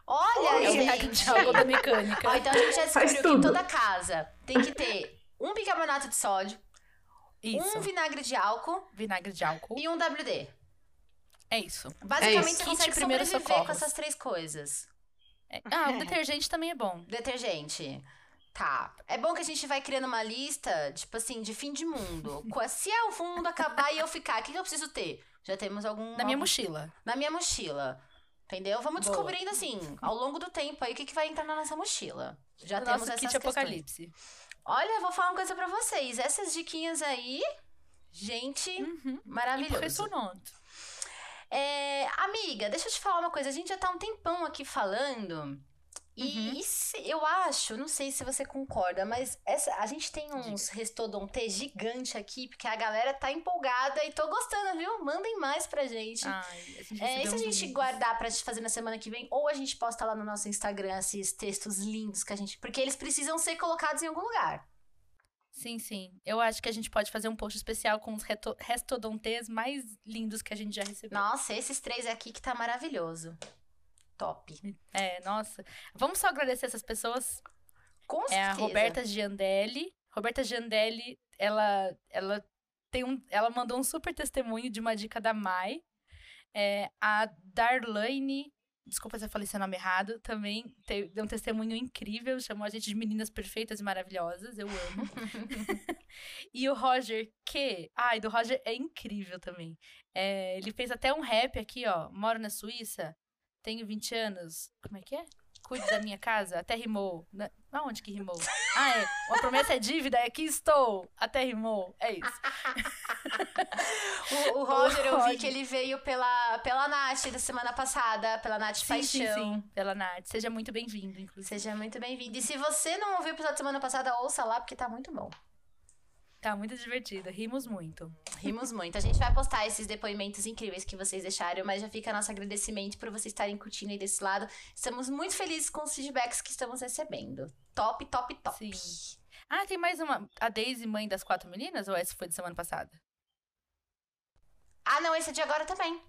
S2: Olha,
S1: É o vinagre
S2: gente.
S1: de álcool da mecânica.
S2: Ó, então a gente já descobriu que
S3: tudo.
S2: toda casa tem que ter um bicarbonato de sódio,
S1: Isso.
S2: um vinagre de álcool
S1: Vinagre de álcool.
S2: e um WD.
S1: É isso.
S2: Basicamente,
S3: isso.
S2: você
S1: Kit
S2: consegue sobreviver com
S1: socorros.
S2: essas três coisas.
S1: É- Ah, o detergente também é bom.
S2: Detergente. Tá. É bom que a gente vai criando uma lista, tipo assim, de fim de mundo. Se é o mundo acabar e eu ficar, o que, que eu preciso ter? Já temos algum.
S1: Na minha mochila.
S2: Na minha mochila. Entendeu? Vamos
S1: Boa.
S2: descobrindo, assim, ao longo do tempo aí, o que, que vai entrar na nossa mochila. Já
S1: o
S2: temos
S1: nosso
S2: essas
S1: kit
S2: questões.
S1: apocalipse.
S2: Olha, eu vou falar uma coisa pra vocês. Essas diquinhas aí, gente,
S1: Uhum.
S2: maravilhoso.
S1: Impressionante.
S2: É, amiga, deixa eu te falar uma coisa. A gente já tá um tempão aqui falando. E,
S1: Uhum.
S2: se- eu acho, não sei se você concorda, mas essa, a gente tem uns restodontes gigante aqui, porque a galera tá empolgada e tô gostando, viu? Mandem mais pra gente.
S1: Ai, a gente
S2: É, e se a gente
S1: lindos.
S2: guardar pra fazer na semana que vem, ou a gente posta lá no nosso Instagram esses textos lindos que a gente. Porque eles precisam ser colocados em algum lugar.
S1: Sim, sim. Eu acho que a gente pode fazer um post especial com os restodontes mais lindos que a gente já recebeu.
S2: Nossa, esses três aqui que tá maravilhoso. Top.
S1: É, nossa. Vamos só agradecer essas pessoas.
S2: Com
S1: É a
S2: certeza.
S1: Roberta Giandelli. Roberta Giandelli, ela, ela tem um, ela mandou um super testemunho de uma dica da Mai. É, a Darlane, desculpa se eu falei seu nome errado, também te- deu um testemunho incrível, chamou a gente de meninas perfeitas e maravilhosas, eu amo. e o Roger Q, ai, do Roger é incrível também. É, ele fez até um rap aqui, ó, moro na Suíça, tenho 20 anos, como é que é? Cuide da minha casa, até rimou. Na- Aonde que rimou? Ah, é. Uma promessa é dívida, aqui estou. Até rimou. É isso.
S2: O, o Roger, eu vi que ele veio pela, pela Nath da semana passada, pela Nath
S1: Sim,
S2: Paixão.
S1: sim, sim. Pela Nath. Seja muito bem-vindo, inclusive.
S2: Seja muito bem-vindo. E se você não ouviu o episódio da semana passada, ouça lá, porque tá muito bom.
S1: Tá muito divertido. Rimos muito.
S2: Rimos muito. A gente vai postar esses depoimentos incríveis que vocês deixaram, mas já fica nosso agradecimento por vocês estarem curtindo aí desse lado. Estamos muito felizes com os feedbacks que estamos recebendo. Top, top, top.
S1: Sim. Ah, tem mais uma. A Daisy, mãe das quatro meninas? Ou essa foi de semana passada?
S2: Ah, não, esse é de agora também.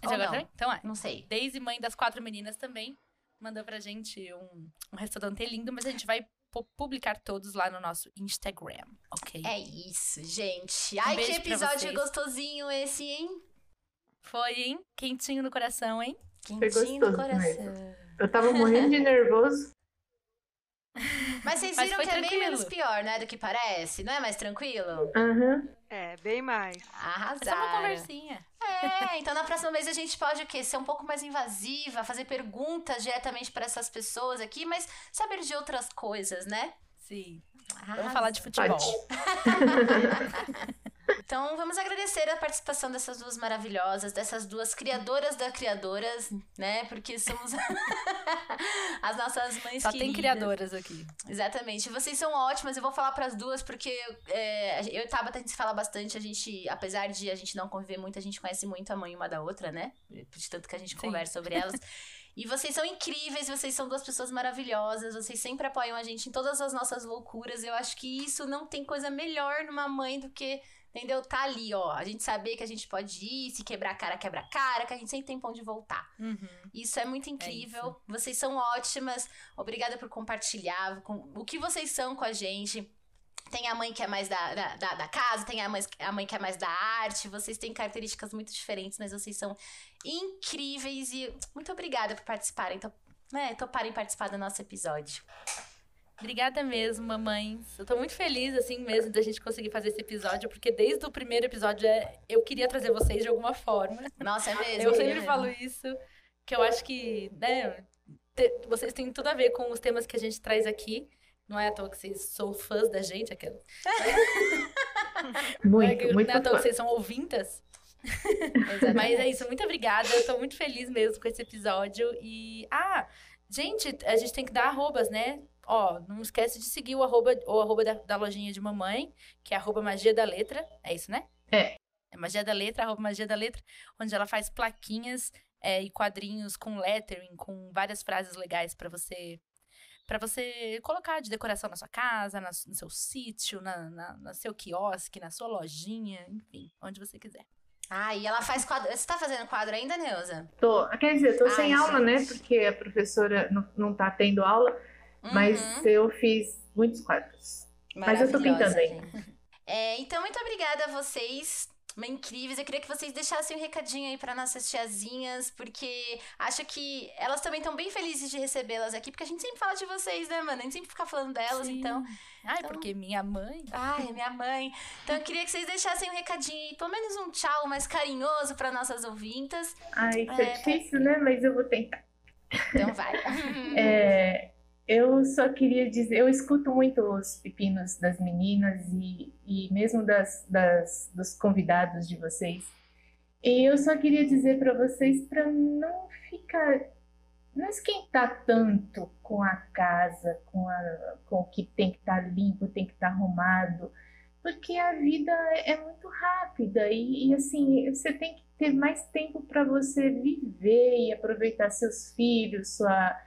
S1: É de agora também? Então é.
S2: Não sei.
S1: Daisy, mãe das quatro meninas, também mandou pra gente um, um restaurante lindo, mas a gente vai publicar todos lá no nosso Instagram, ok?
S2: É isso, gente. Ai, que
S1: beijo pra
S2: episódio gostosinho esse, hein?
S1: Foi, hein? Quentinho no coração, hein?
S2: Quentinho no coração.
S3: mesmo. Eu tava morrendo de nervoso.
S2: Mas vocês
S1: Mas
S2: viram
S1: foi
S2: que é bem
S1: tranquilo.
S2: menos pior, né, do que parece? Não é mais tranquilo?
S3: Aham.
S4: É, bem mais.
S1: É só uma
S2: Arrasaram.
S1: conversinha.
S2: É, então na próxima vez a gente pode o quê? Ser um pouco mais invasiva, fazer perguntas diretamente para essas pessoas aqui, mas saber de outras coisas, né?
S1: Sim.
S2: Arrasou.
S1: Vamos falar de futebol.
S2: Então vamos agradecer a participação dessas duas maravilhosas, dessas duas criadoras da criadoras, né? Porque somos as nossas mães
S1: Só
S2: queridas.
S1: tem criadoras aqui.
S2: Exatamente. Vocês são ótimas. Eu vou falar pras duas porque é, eu e Tabata a gente se fala bastante. A gente, apesar de a gente não conviver muito, a gente conhece muito a mãe uma da outra, né? De tanto que a gente
S1: Sim.
S2: conversa sobre elas. E vocês são incríveis, vocês são duas pessoas maravilhosas, vocês sempre apoiam a gente em todas as nossas loucuras. Eu acho que isso não tem coisa melhor numa mãe do que, entendeu? Tá ali, ó. A gente saber que a gente pode ir, se quebrar a cara, quebra a cara, que a gente sempre tem pão de voltar.
S1: Uhum.
S2: Isso é muito incrível. vocês são ótimas. Obrigada por compartilhar com o que vocês são com a gente. Tem a mãe que é mais da, da, da- da casa, tem a mãe, a mãe que é mais da arte. Vocês têm características muito diferentes, mas vocês são incríveis. E muito obrigada por participarem, to, né, toparem participar do nosso episódio.
S1: Obrigada mesmo, mamães. Eu tô muito feliz, assim mesmo, da gente conseguir fazer esse episódio, porque desde o primeiro episódio é- eu queria trazer vocês de alguma forma.
S2: Nossa, é mesmo?
S1: Eu
S2: é
S1: sempre
S2: mesmo.
S1: falo isso, que eu acho que, né, te- vocês têm tudo a ver com os temas que a gente traz aqui. Não é à toa que vocês são fãs da gente, aquela. não é,
S3: Muito,
S1: que-
S3: muito
S1: não é à toa que vocês são ouvintas. Mas é isso, muito obrigada. Eu tô muito feliz mesmo com esse episódio. E. Ah, gente, a gente tem que dar arrobas, né? Ó, não esquece de seguir o arroba, o arroba da, da lojinha de mamãe, que é arroba magia da letra. É isso, né?
S3: É.
S1: É magia da letra, arroba magia da letra, onde ela faz plaquinhas é, e quadrinhos com lettering, com várias frases legais pra você. Pra você colocar de decoração na sua casa, na- no seu sítio, na, na, no seu quiosque, na sua lojinha, enfim, onde você quiser.
S2: Ah, e ela faz quadro. Você tá fazendo quadro ainda, Neuza?
S3: Tô, quer dizer, tô sem
S2: Ai,
S3: aula, né?
S2: gente.
S3: Porque a professora não, não tá tendo aula, mas
S2: Uhum.
S3: eu fiz muitos quadros. Mas eu tô pintando ainda.
S2: É, então, muito obrigada a vocês. Incríveis. Eu queria que vocês deixassem um recadinho aí para nossas tiazinhas, porque acho que elas também estão bem felizes de recebê-las aqui, porque a gente sempre fala de vocês, né, mano? A gente sempre fica falando delas,
S1: Sim.
S2: então.
S1: Ai,
S2: então-
S1: porque minha mãe.
S2: Ai, minha mãe. Então, eu queria que vocês deixassem um recadinho aí, pelo menos um tchau mais carinhoso para nossas ouvintas.
S3: Ai, isso é,
S2: É,
S3: difícil, né? Mas eu vou tentar.
S2: Então, vai.
S3: É, eu só queria dizer, eu escuto muito os pepinos das meninas e, e mesmo das, das- dos convidados de vocês. E eu só queria dizer para vocês para não ficar, não esquentar tanto com a casa, com, a, com o que tem que estar limpo, tem que estar arrumado, porque a vida é muito rápida e, e, assim você tem que ter mais tempo para você viver e aproveitar seus filhos, sua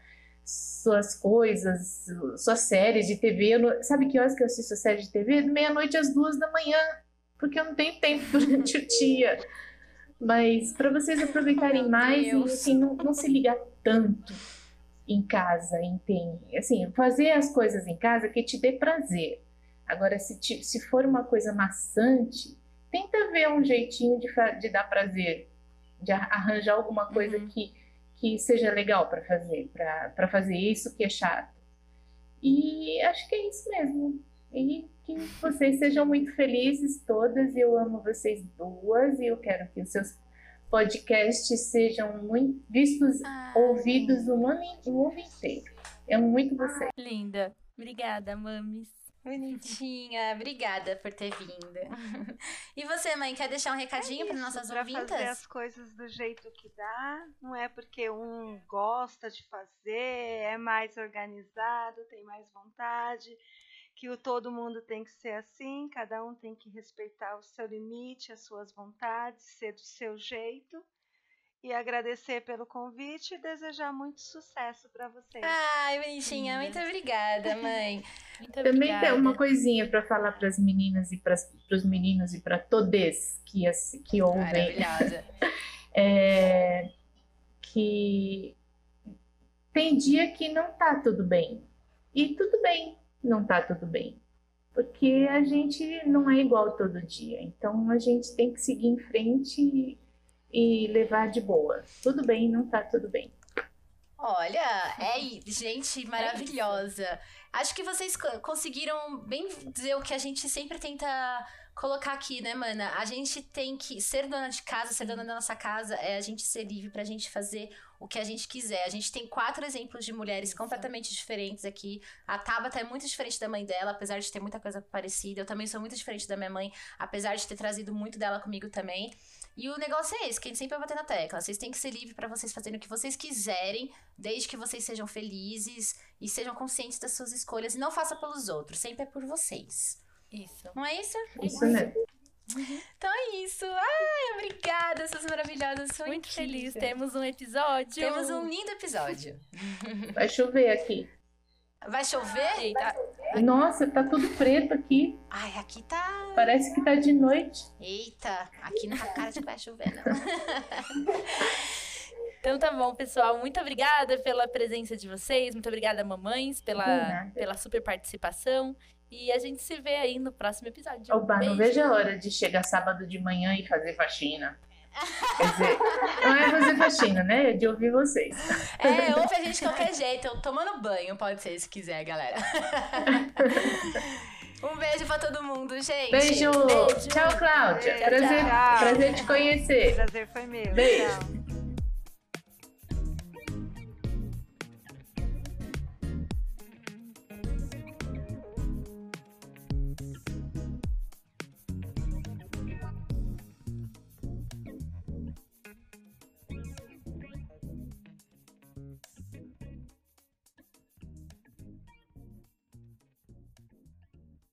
S3: suas coisas, suas séries de TV. Não- sabe que horas que eu assisto série de TV? Meia-noite às duas da manhã, porque eu não tenho tempo durante o dia. Mas para vocês aproveitarem
S2: Meu
S3: mais e assim, não, não se ligar tanto em casa, entende? Assim, fazer as coisas em casa que te dê prazer. Agora, se, te- se for uma coisa maçante, tenta ver um jeitinho de, de dar prazer, de ar- arranjar alguma coisa
S1: Uhum.
S3: que, que seja legal para fazer, para fazer isso que é chato. E acho que é isso mesmo. E que vocês sejam muito felizes todas. Eu amo vocês duas e eu quero que os seus podcasts sejam muito vistos, ouvidos o ano, in- o ano inteiro. Eu amo muito vocês.
S1: Linda. Obrigada, mames.
S2: Bonitinha, obrigada por ter vindo. E você, mãe, quer deixar um recadinho para
S4: Isso,
S2: nossas
S4: pra
S2: ouvintas?
S4: fazer as coisas do jeito que dá. Não é porque um gosta de fazer, é mais organizado, tem mais vontade, que o todo mundo tem que ser assim, cada um tem que respeitar o seu limite, as suas vontades, ser do seu jeito. E agradecer pelo convite e desejar muito sucesso para vocês.
S2: Ai, bonitinha, muito obrigada, mãe.
S1: Muito
S3: Também
S1: obrigada.
S3: tem uma coisinha para falar para as meninas e para os meninos e para todes que, as- que ouvem.
S2: Maravilhosa.
S3: é, que tem dia que não tá tudo bem. E tudo bem, não tá tudo bem. Porque a gente não é igual todo dia. Então a gente tem que seguir em frente e, levar de boa. Tudo bem, não tá tudo bem.
S2: Olha, é gente maravilhosa. Acho que vocês conseguiram bem dizer o que a gente sempre tenta colocar aqui, né, mana? A gente tem que ser dona de casa, ser dona da nossa casa, é a gente ser livre pra gente fazer o que a gente quiser. A gente tem quatro exemplos de mulheres completamente diferentes aqui. A Tabata é muito diferente da mãe dela, apesar de ter muita coisa parecida. Eu também sou muito diferente da minha mãe, apesar de ter trazido muito dela comigo também. E o negócio é esse, que a gente sempre vai bater na tecla. Vocês têm que ser livres para vocês fazerem o que vocês quiserem, desde que vocês sejam felizes e sejam conscientes das suas escolhas. E não faça pelos outros, sempre é por vocês.
S1: Isso.
S2: Não é isso?
S3: Isso.
S2: Uhum. Então é isso. Ai, obrigada, essas maravilhosas. Foi
S1: Muito
S2: incrível.
S1: feliz. Temos um episódio.
S2: Temos um lindo episódio.
S3: Vai chover aqui.
S2: Vai chover?
S1: Eita.
S3: Nossa, tá tudo preto aqui.
S2: Ai, aqui tá.
S3: Parece que tá de noite.
S2: Eita, aqui na cara de vai chover, não.
S1: Então tá bom, pessoal. Muito obrigada pela presença de vocês. Muito obrigada, mamães, pela, pela super participação. E a gente se vê aí no próximo episódio.
S3: Oba, Beijo. não vejo a hora de chegar sábado de manhã e fazer faxina. Quer dizer, não é fazer faxina, né? É de ouvir vocês.
S2: É, ouve a gente de qualquer jeito. Tomando banho, pode ser, se quiser, galera. Um beijo pra todo mundo, gente.
S3: Beijo. beijo. Tchau, Cláudia. Prazer, prazer te conhecer.
S4: Prazer foi meu.
S3: Beijo.
S4: Tchau.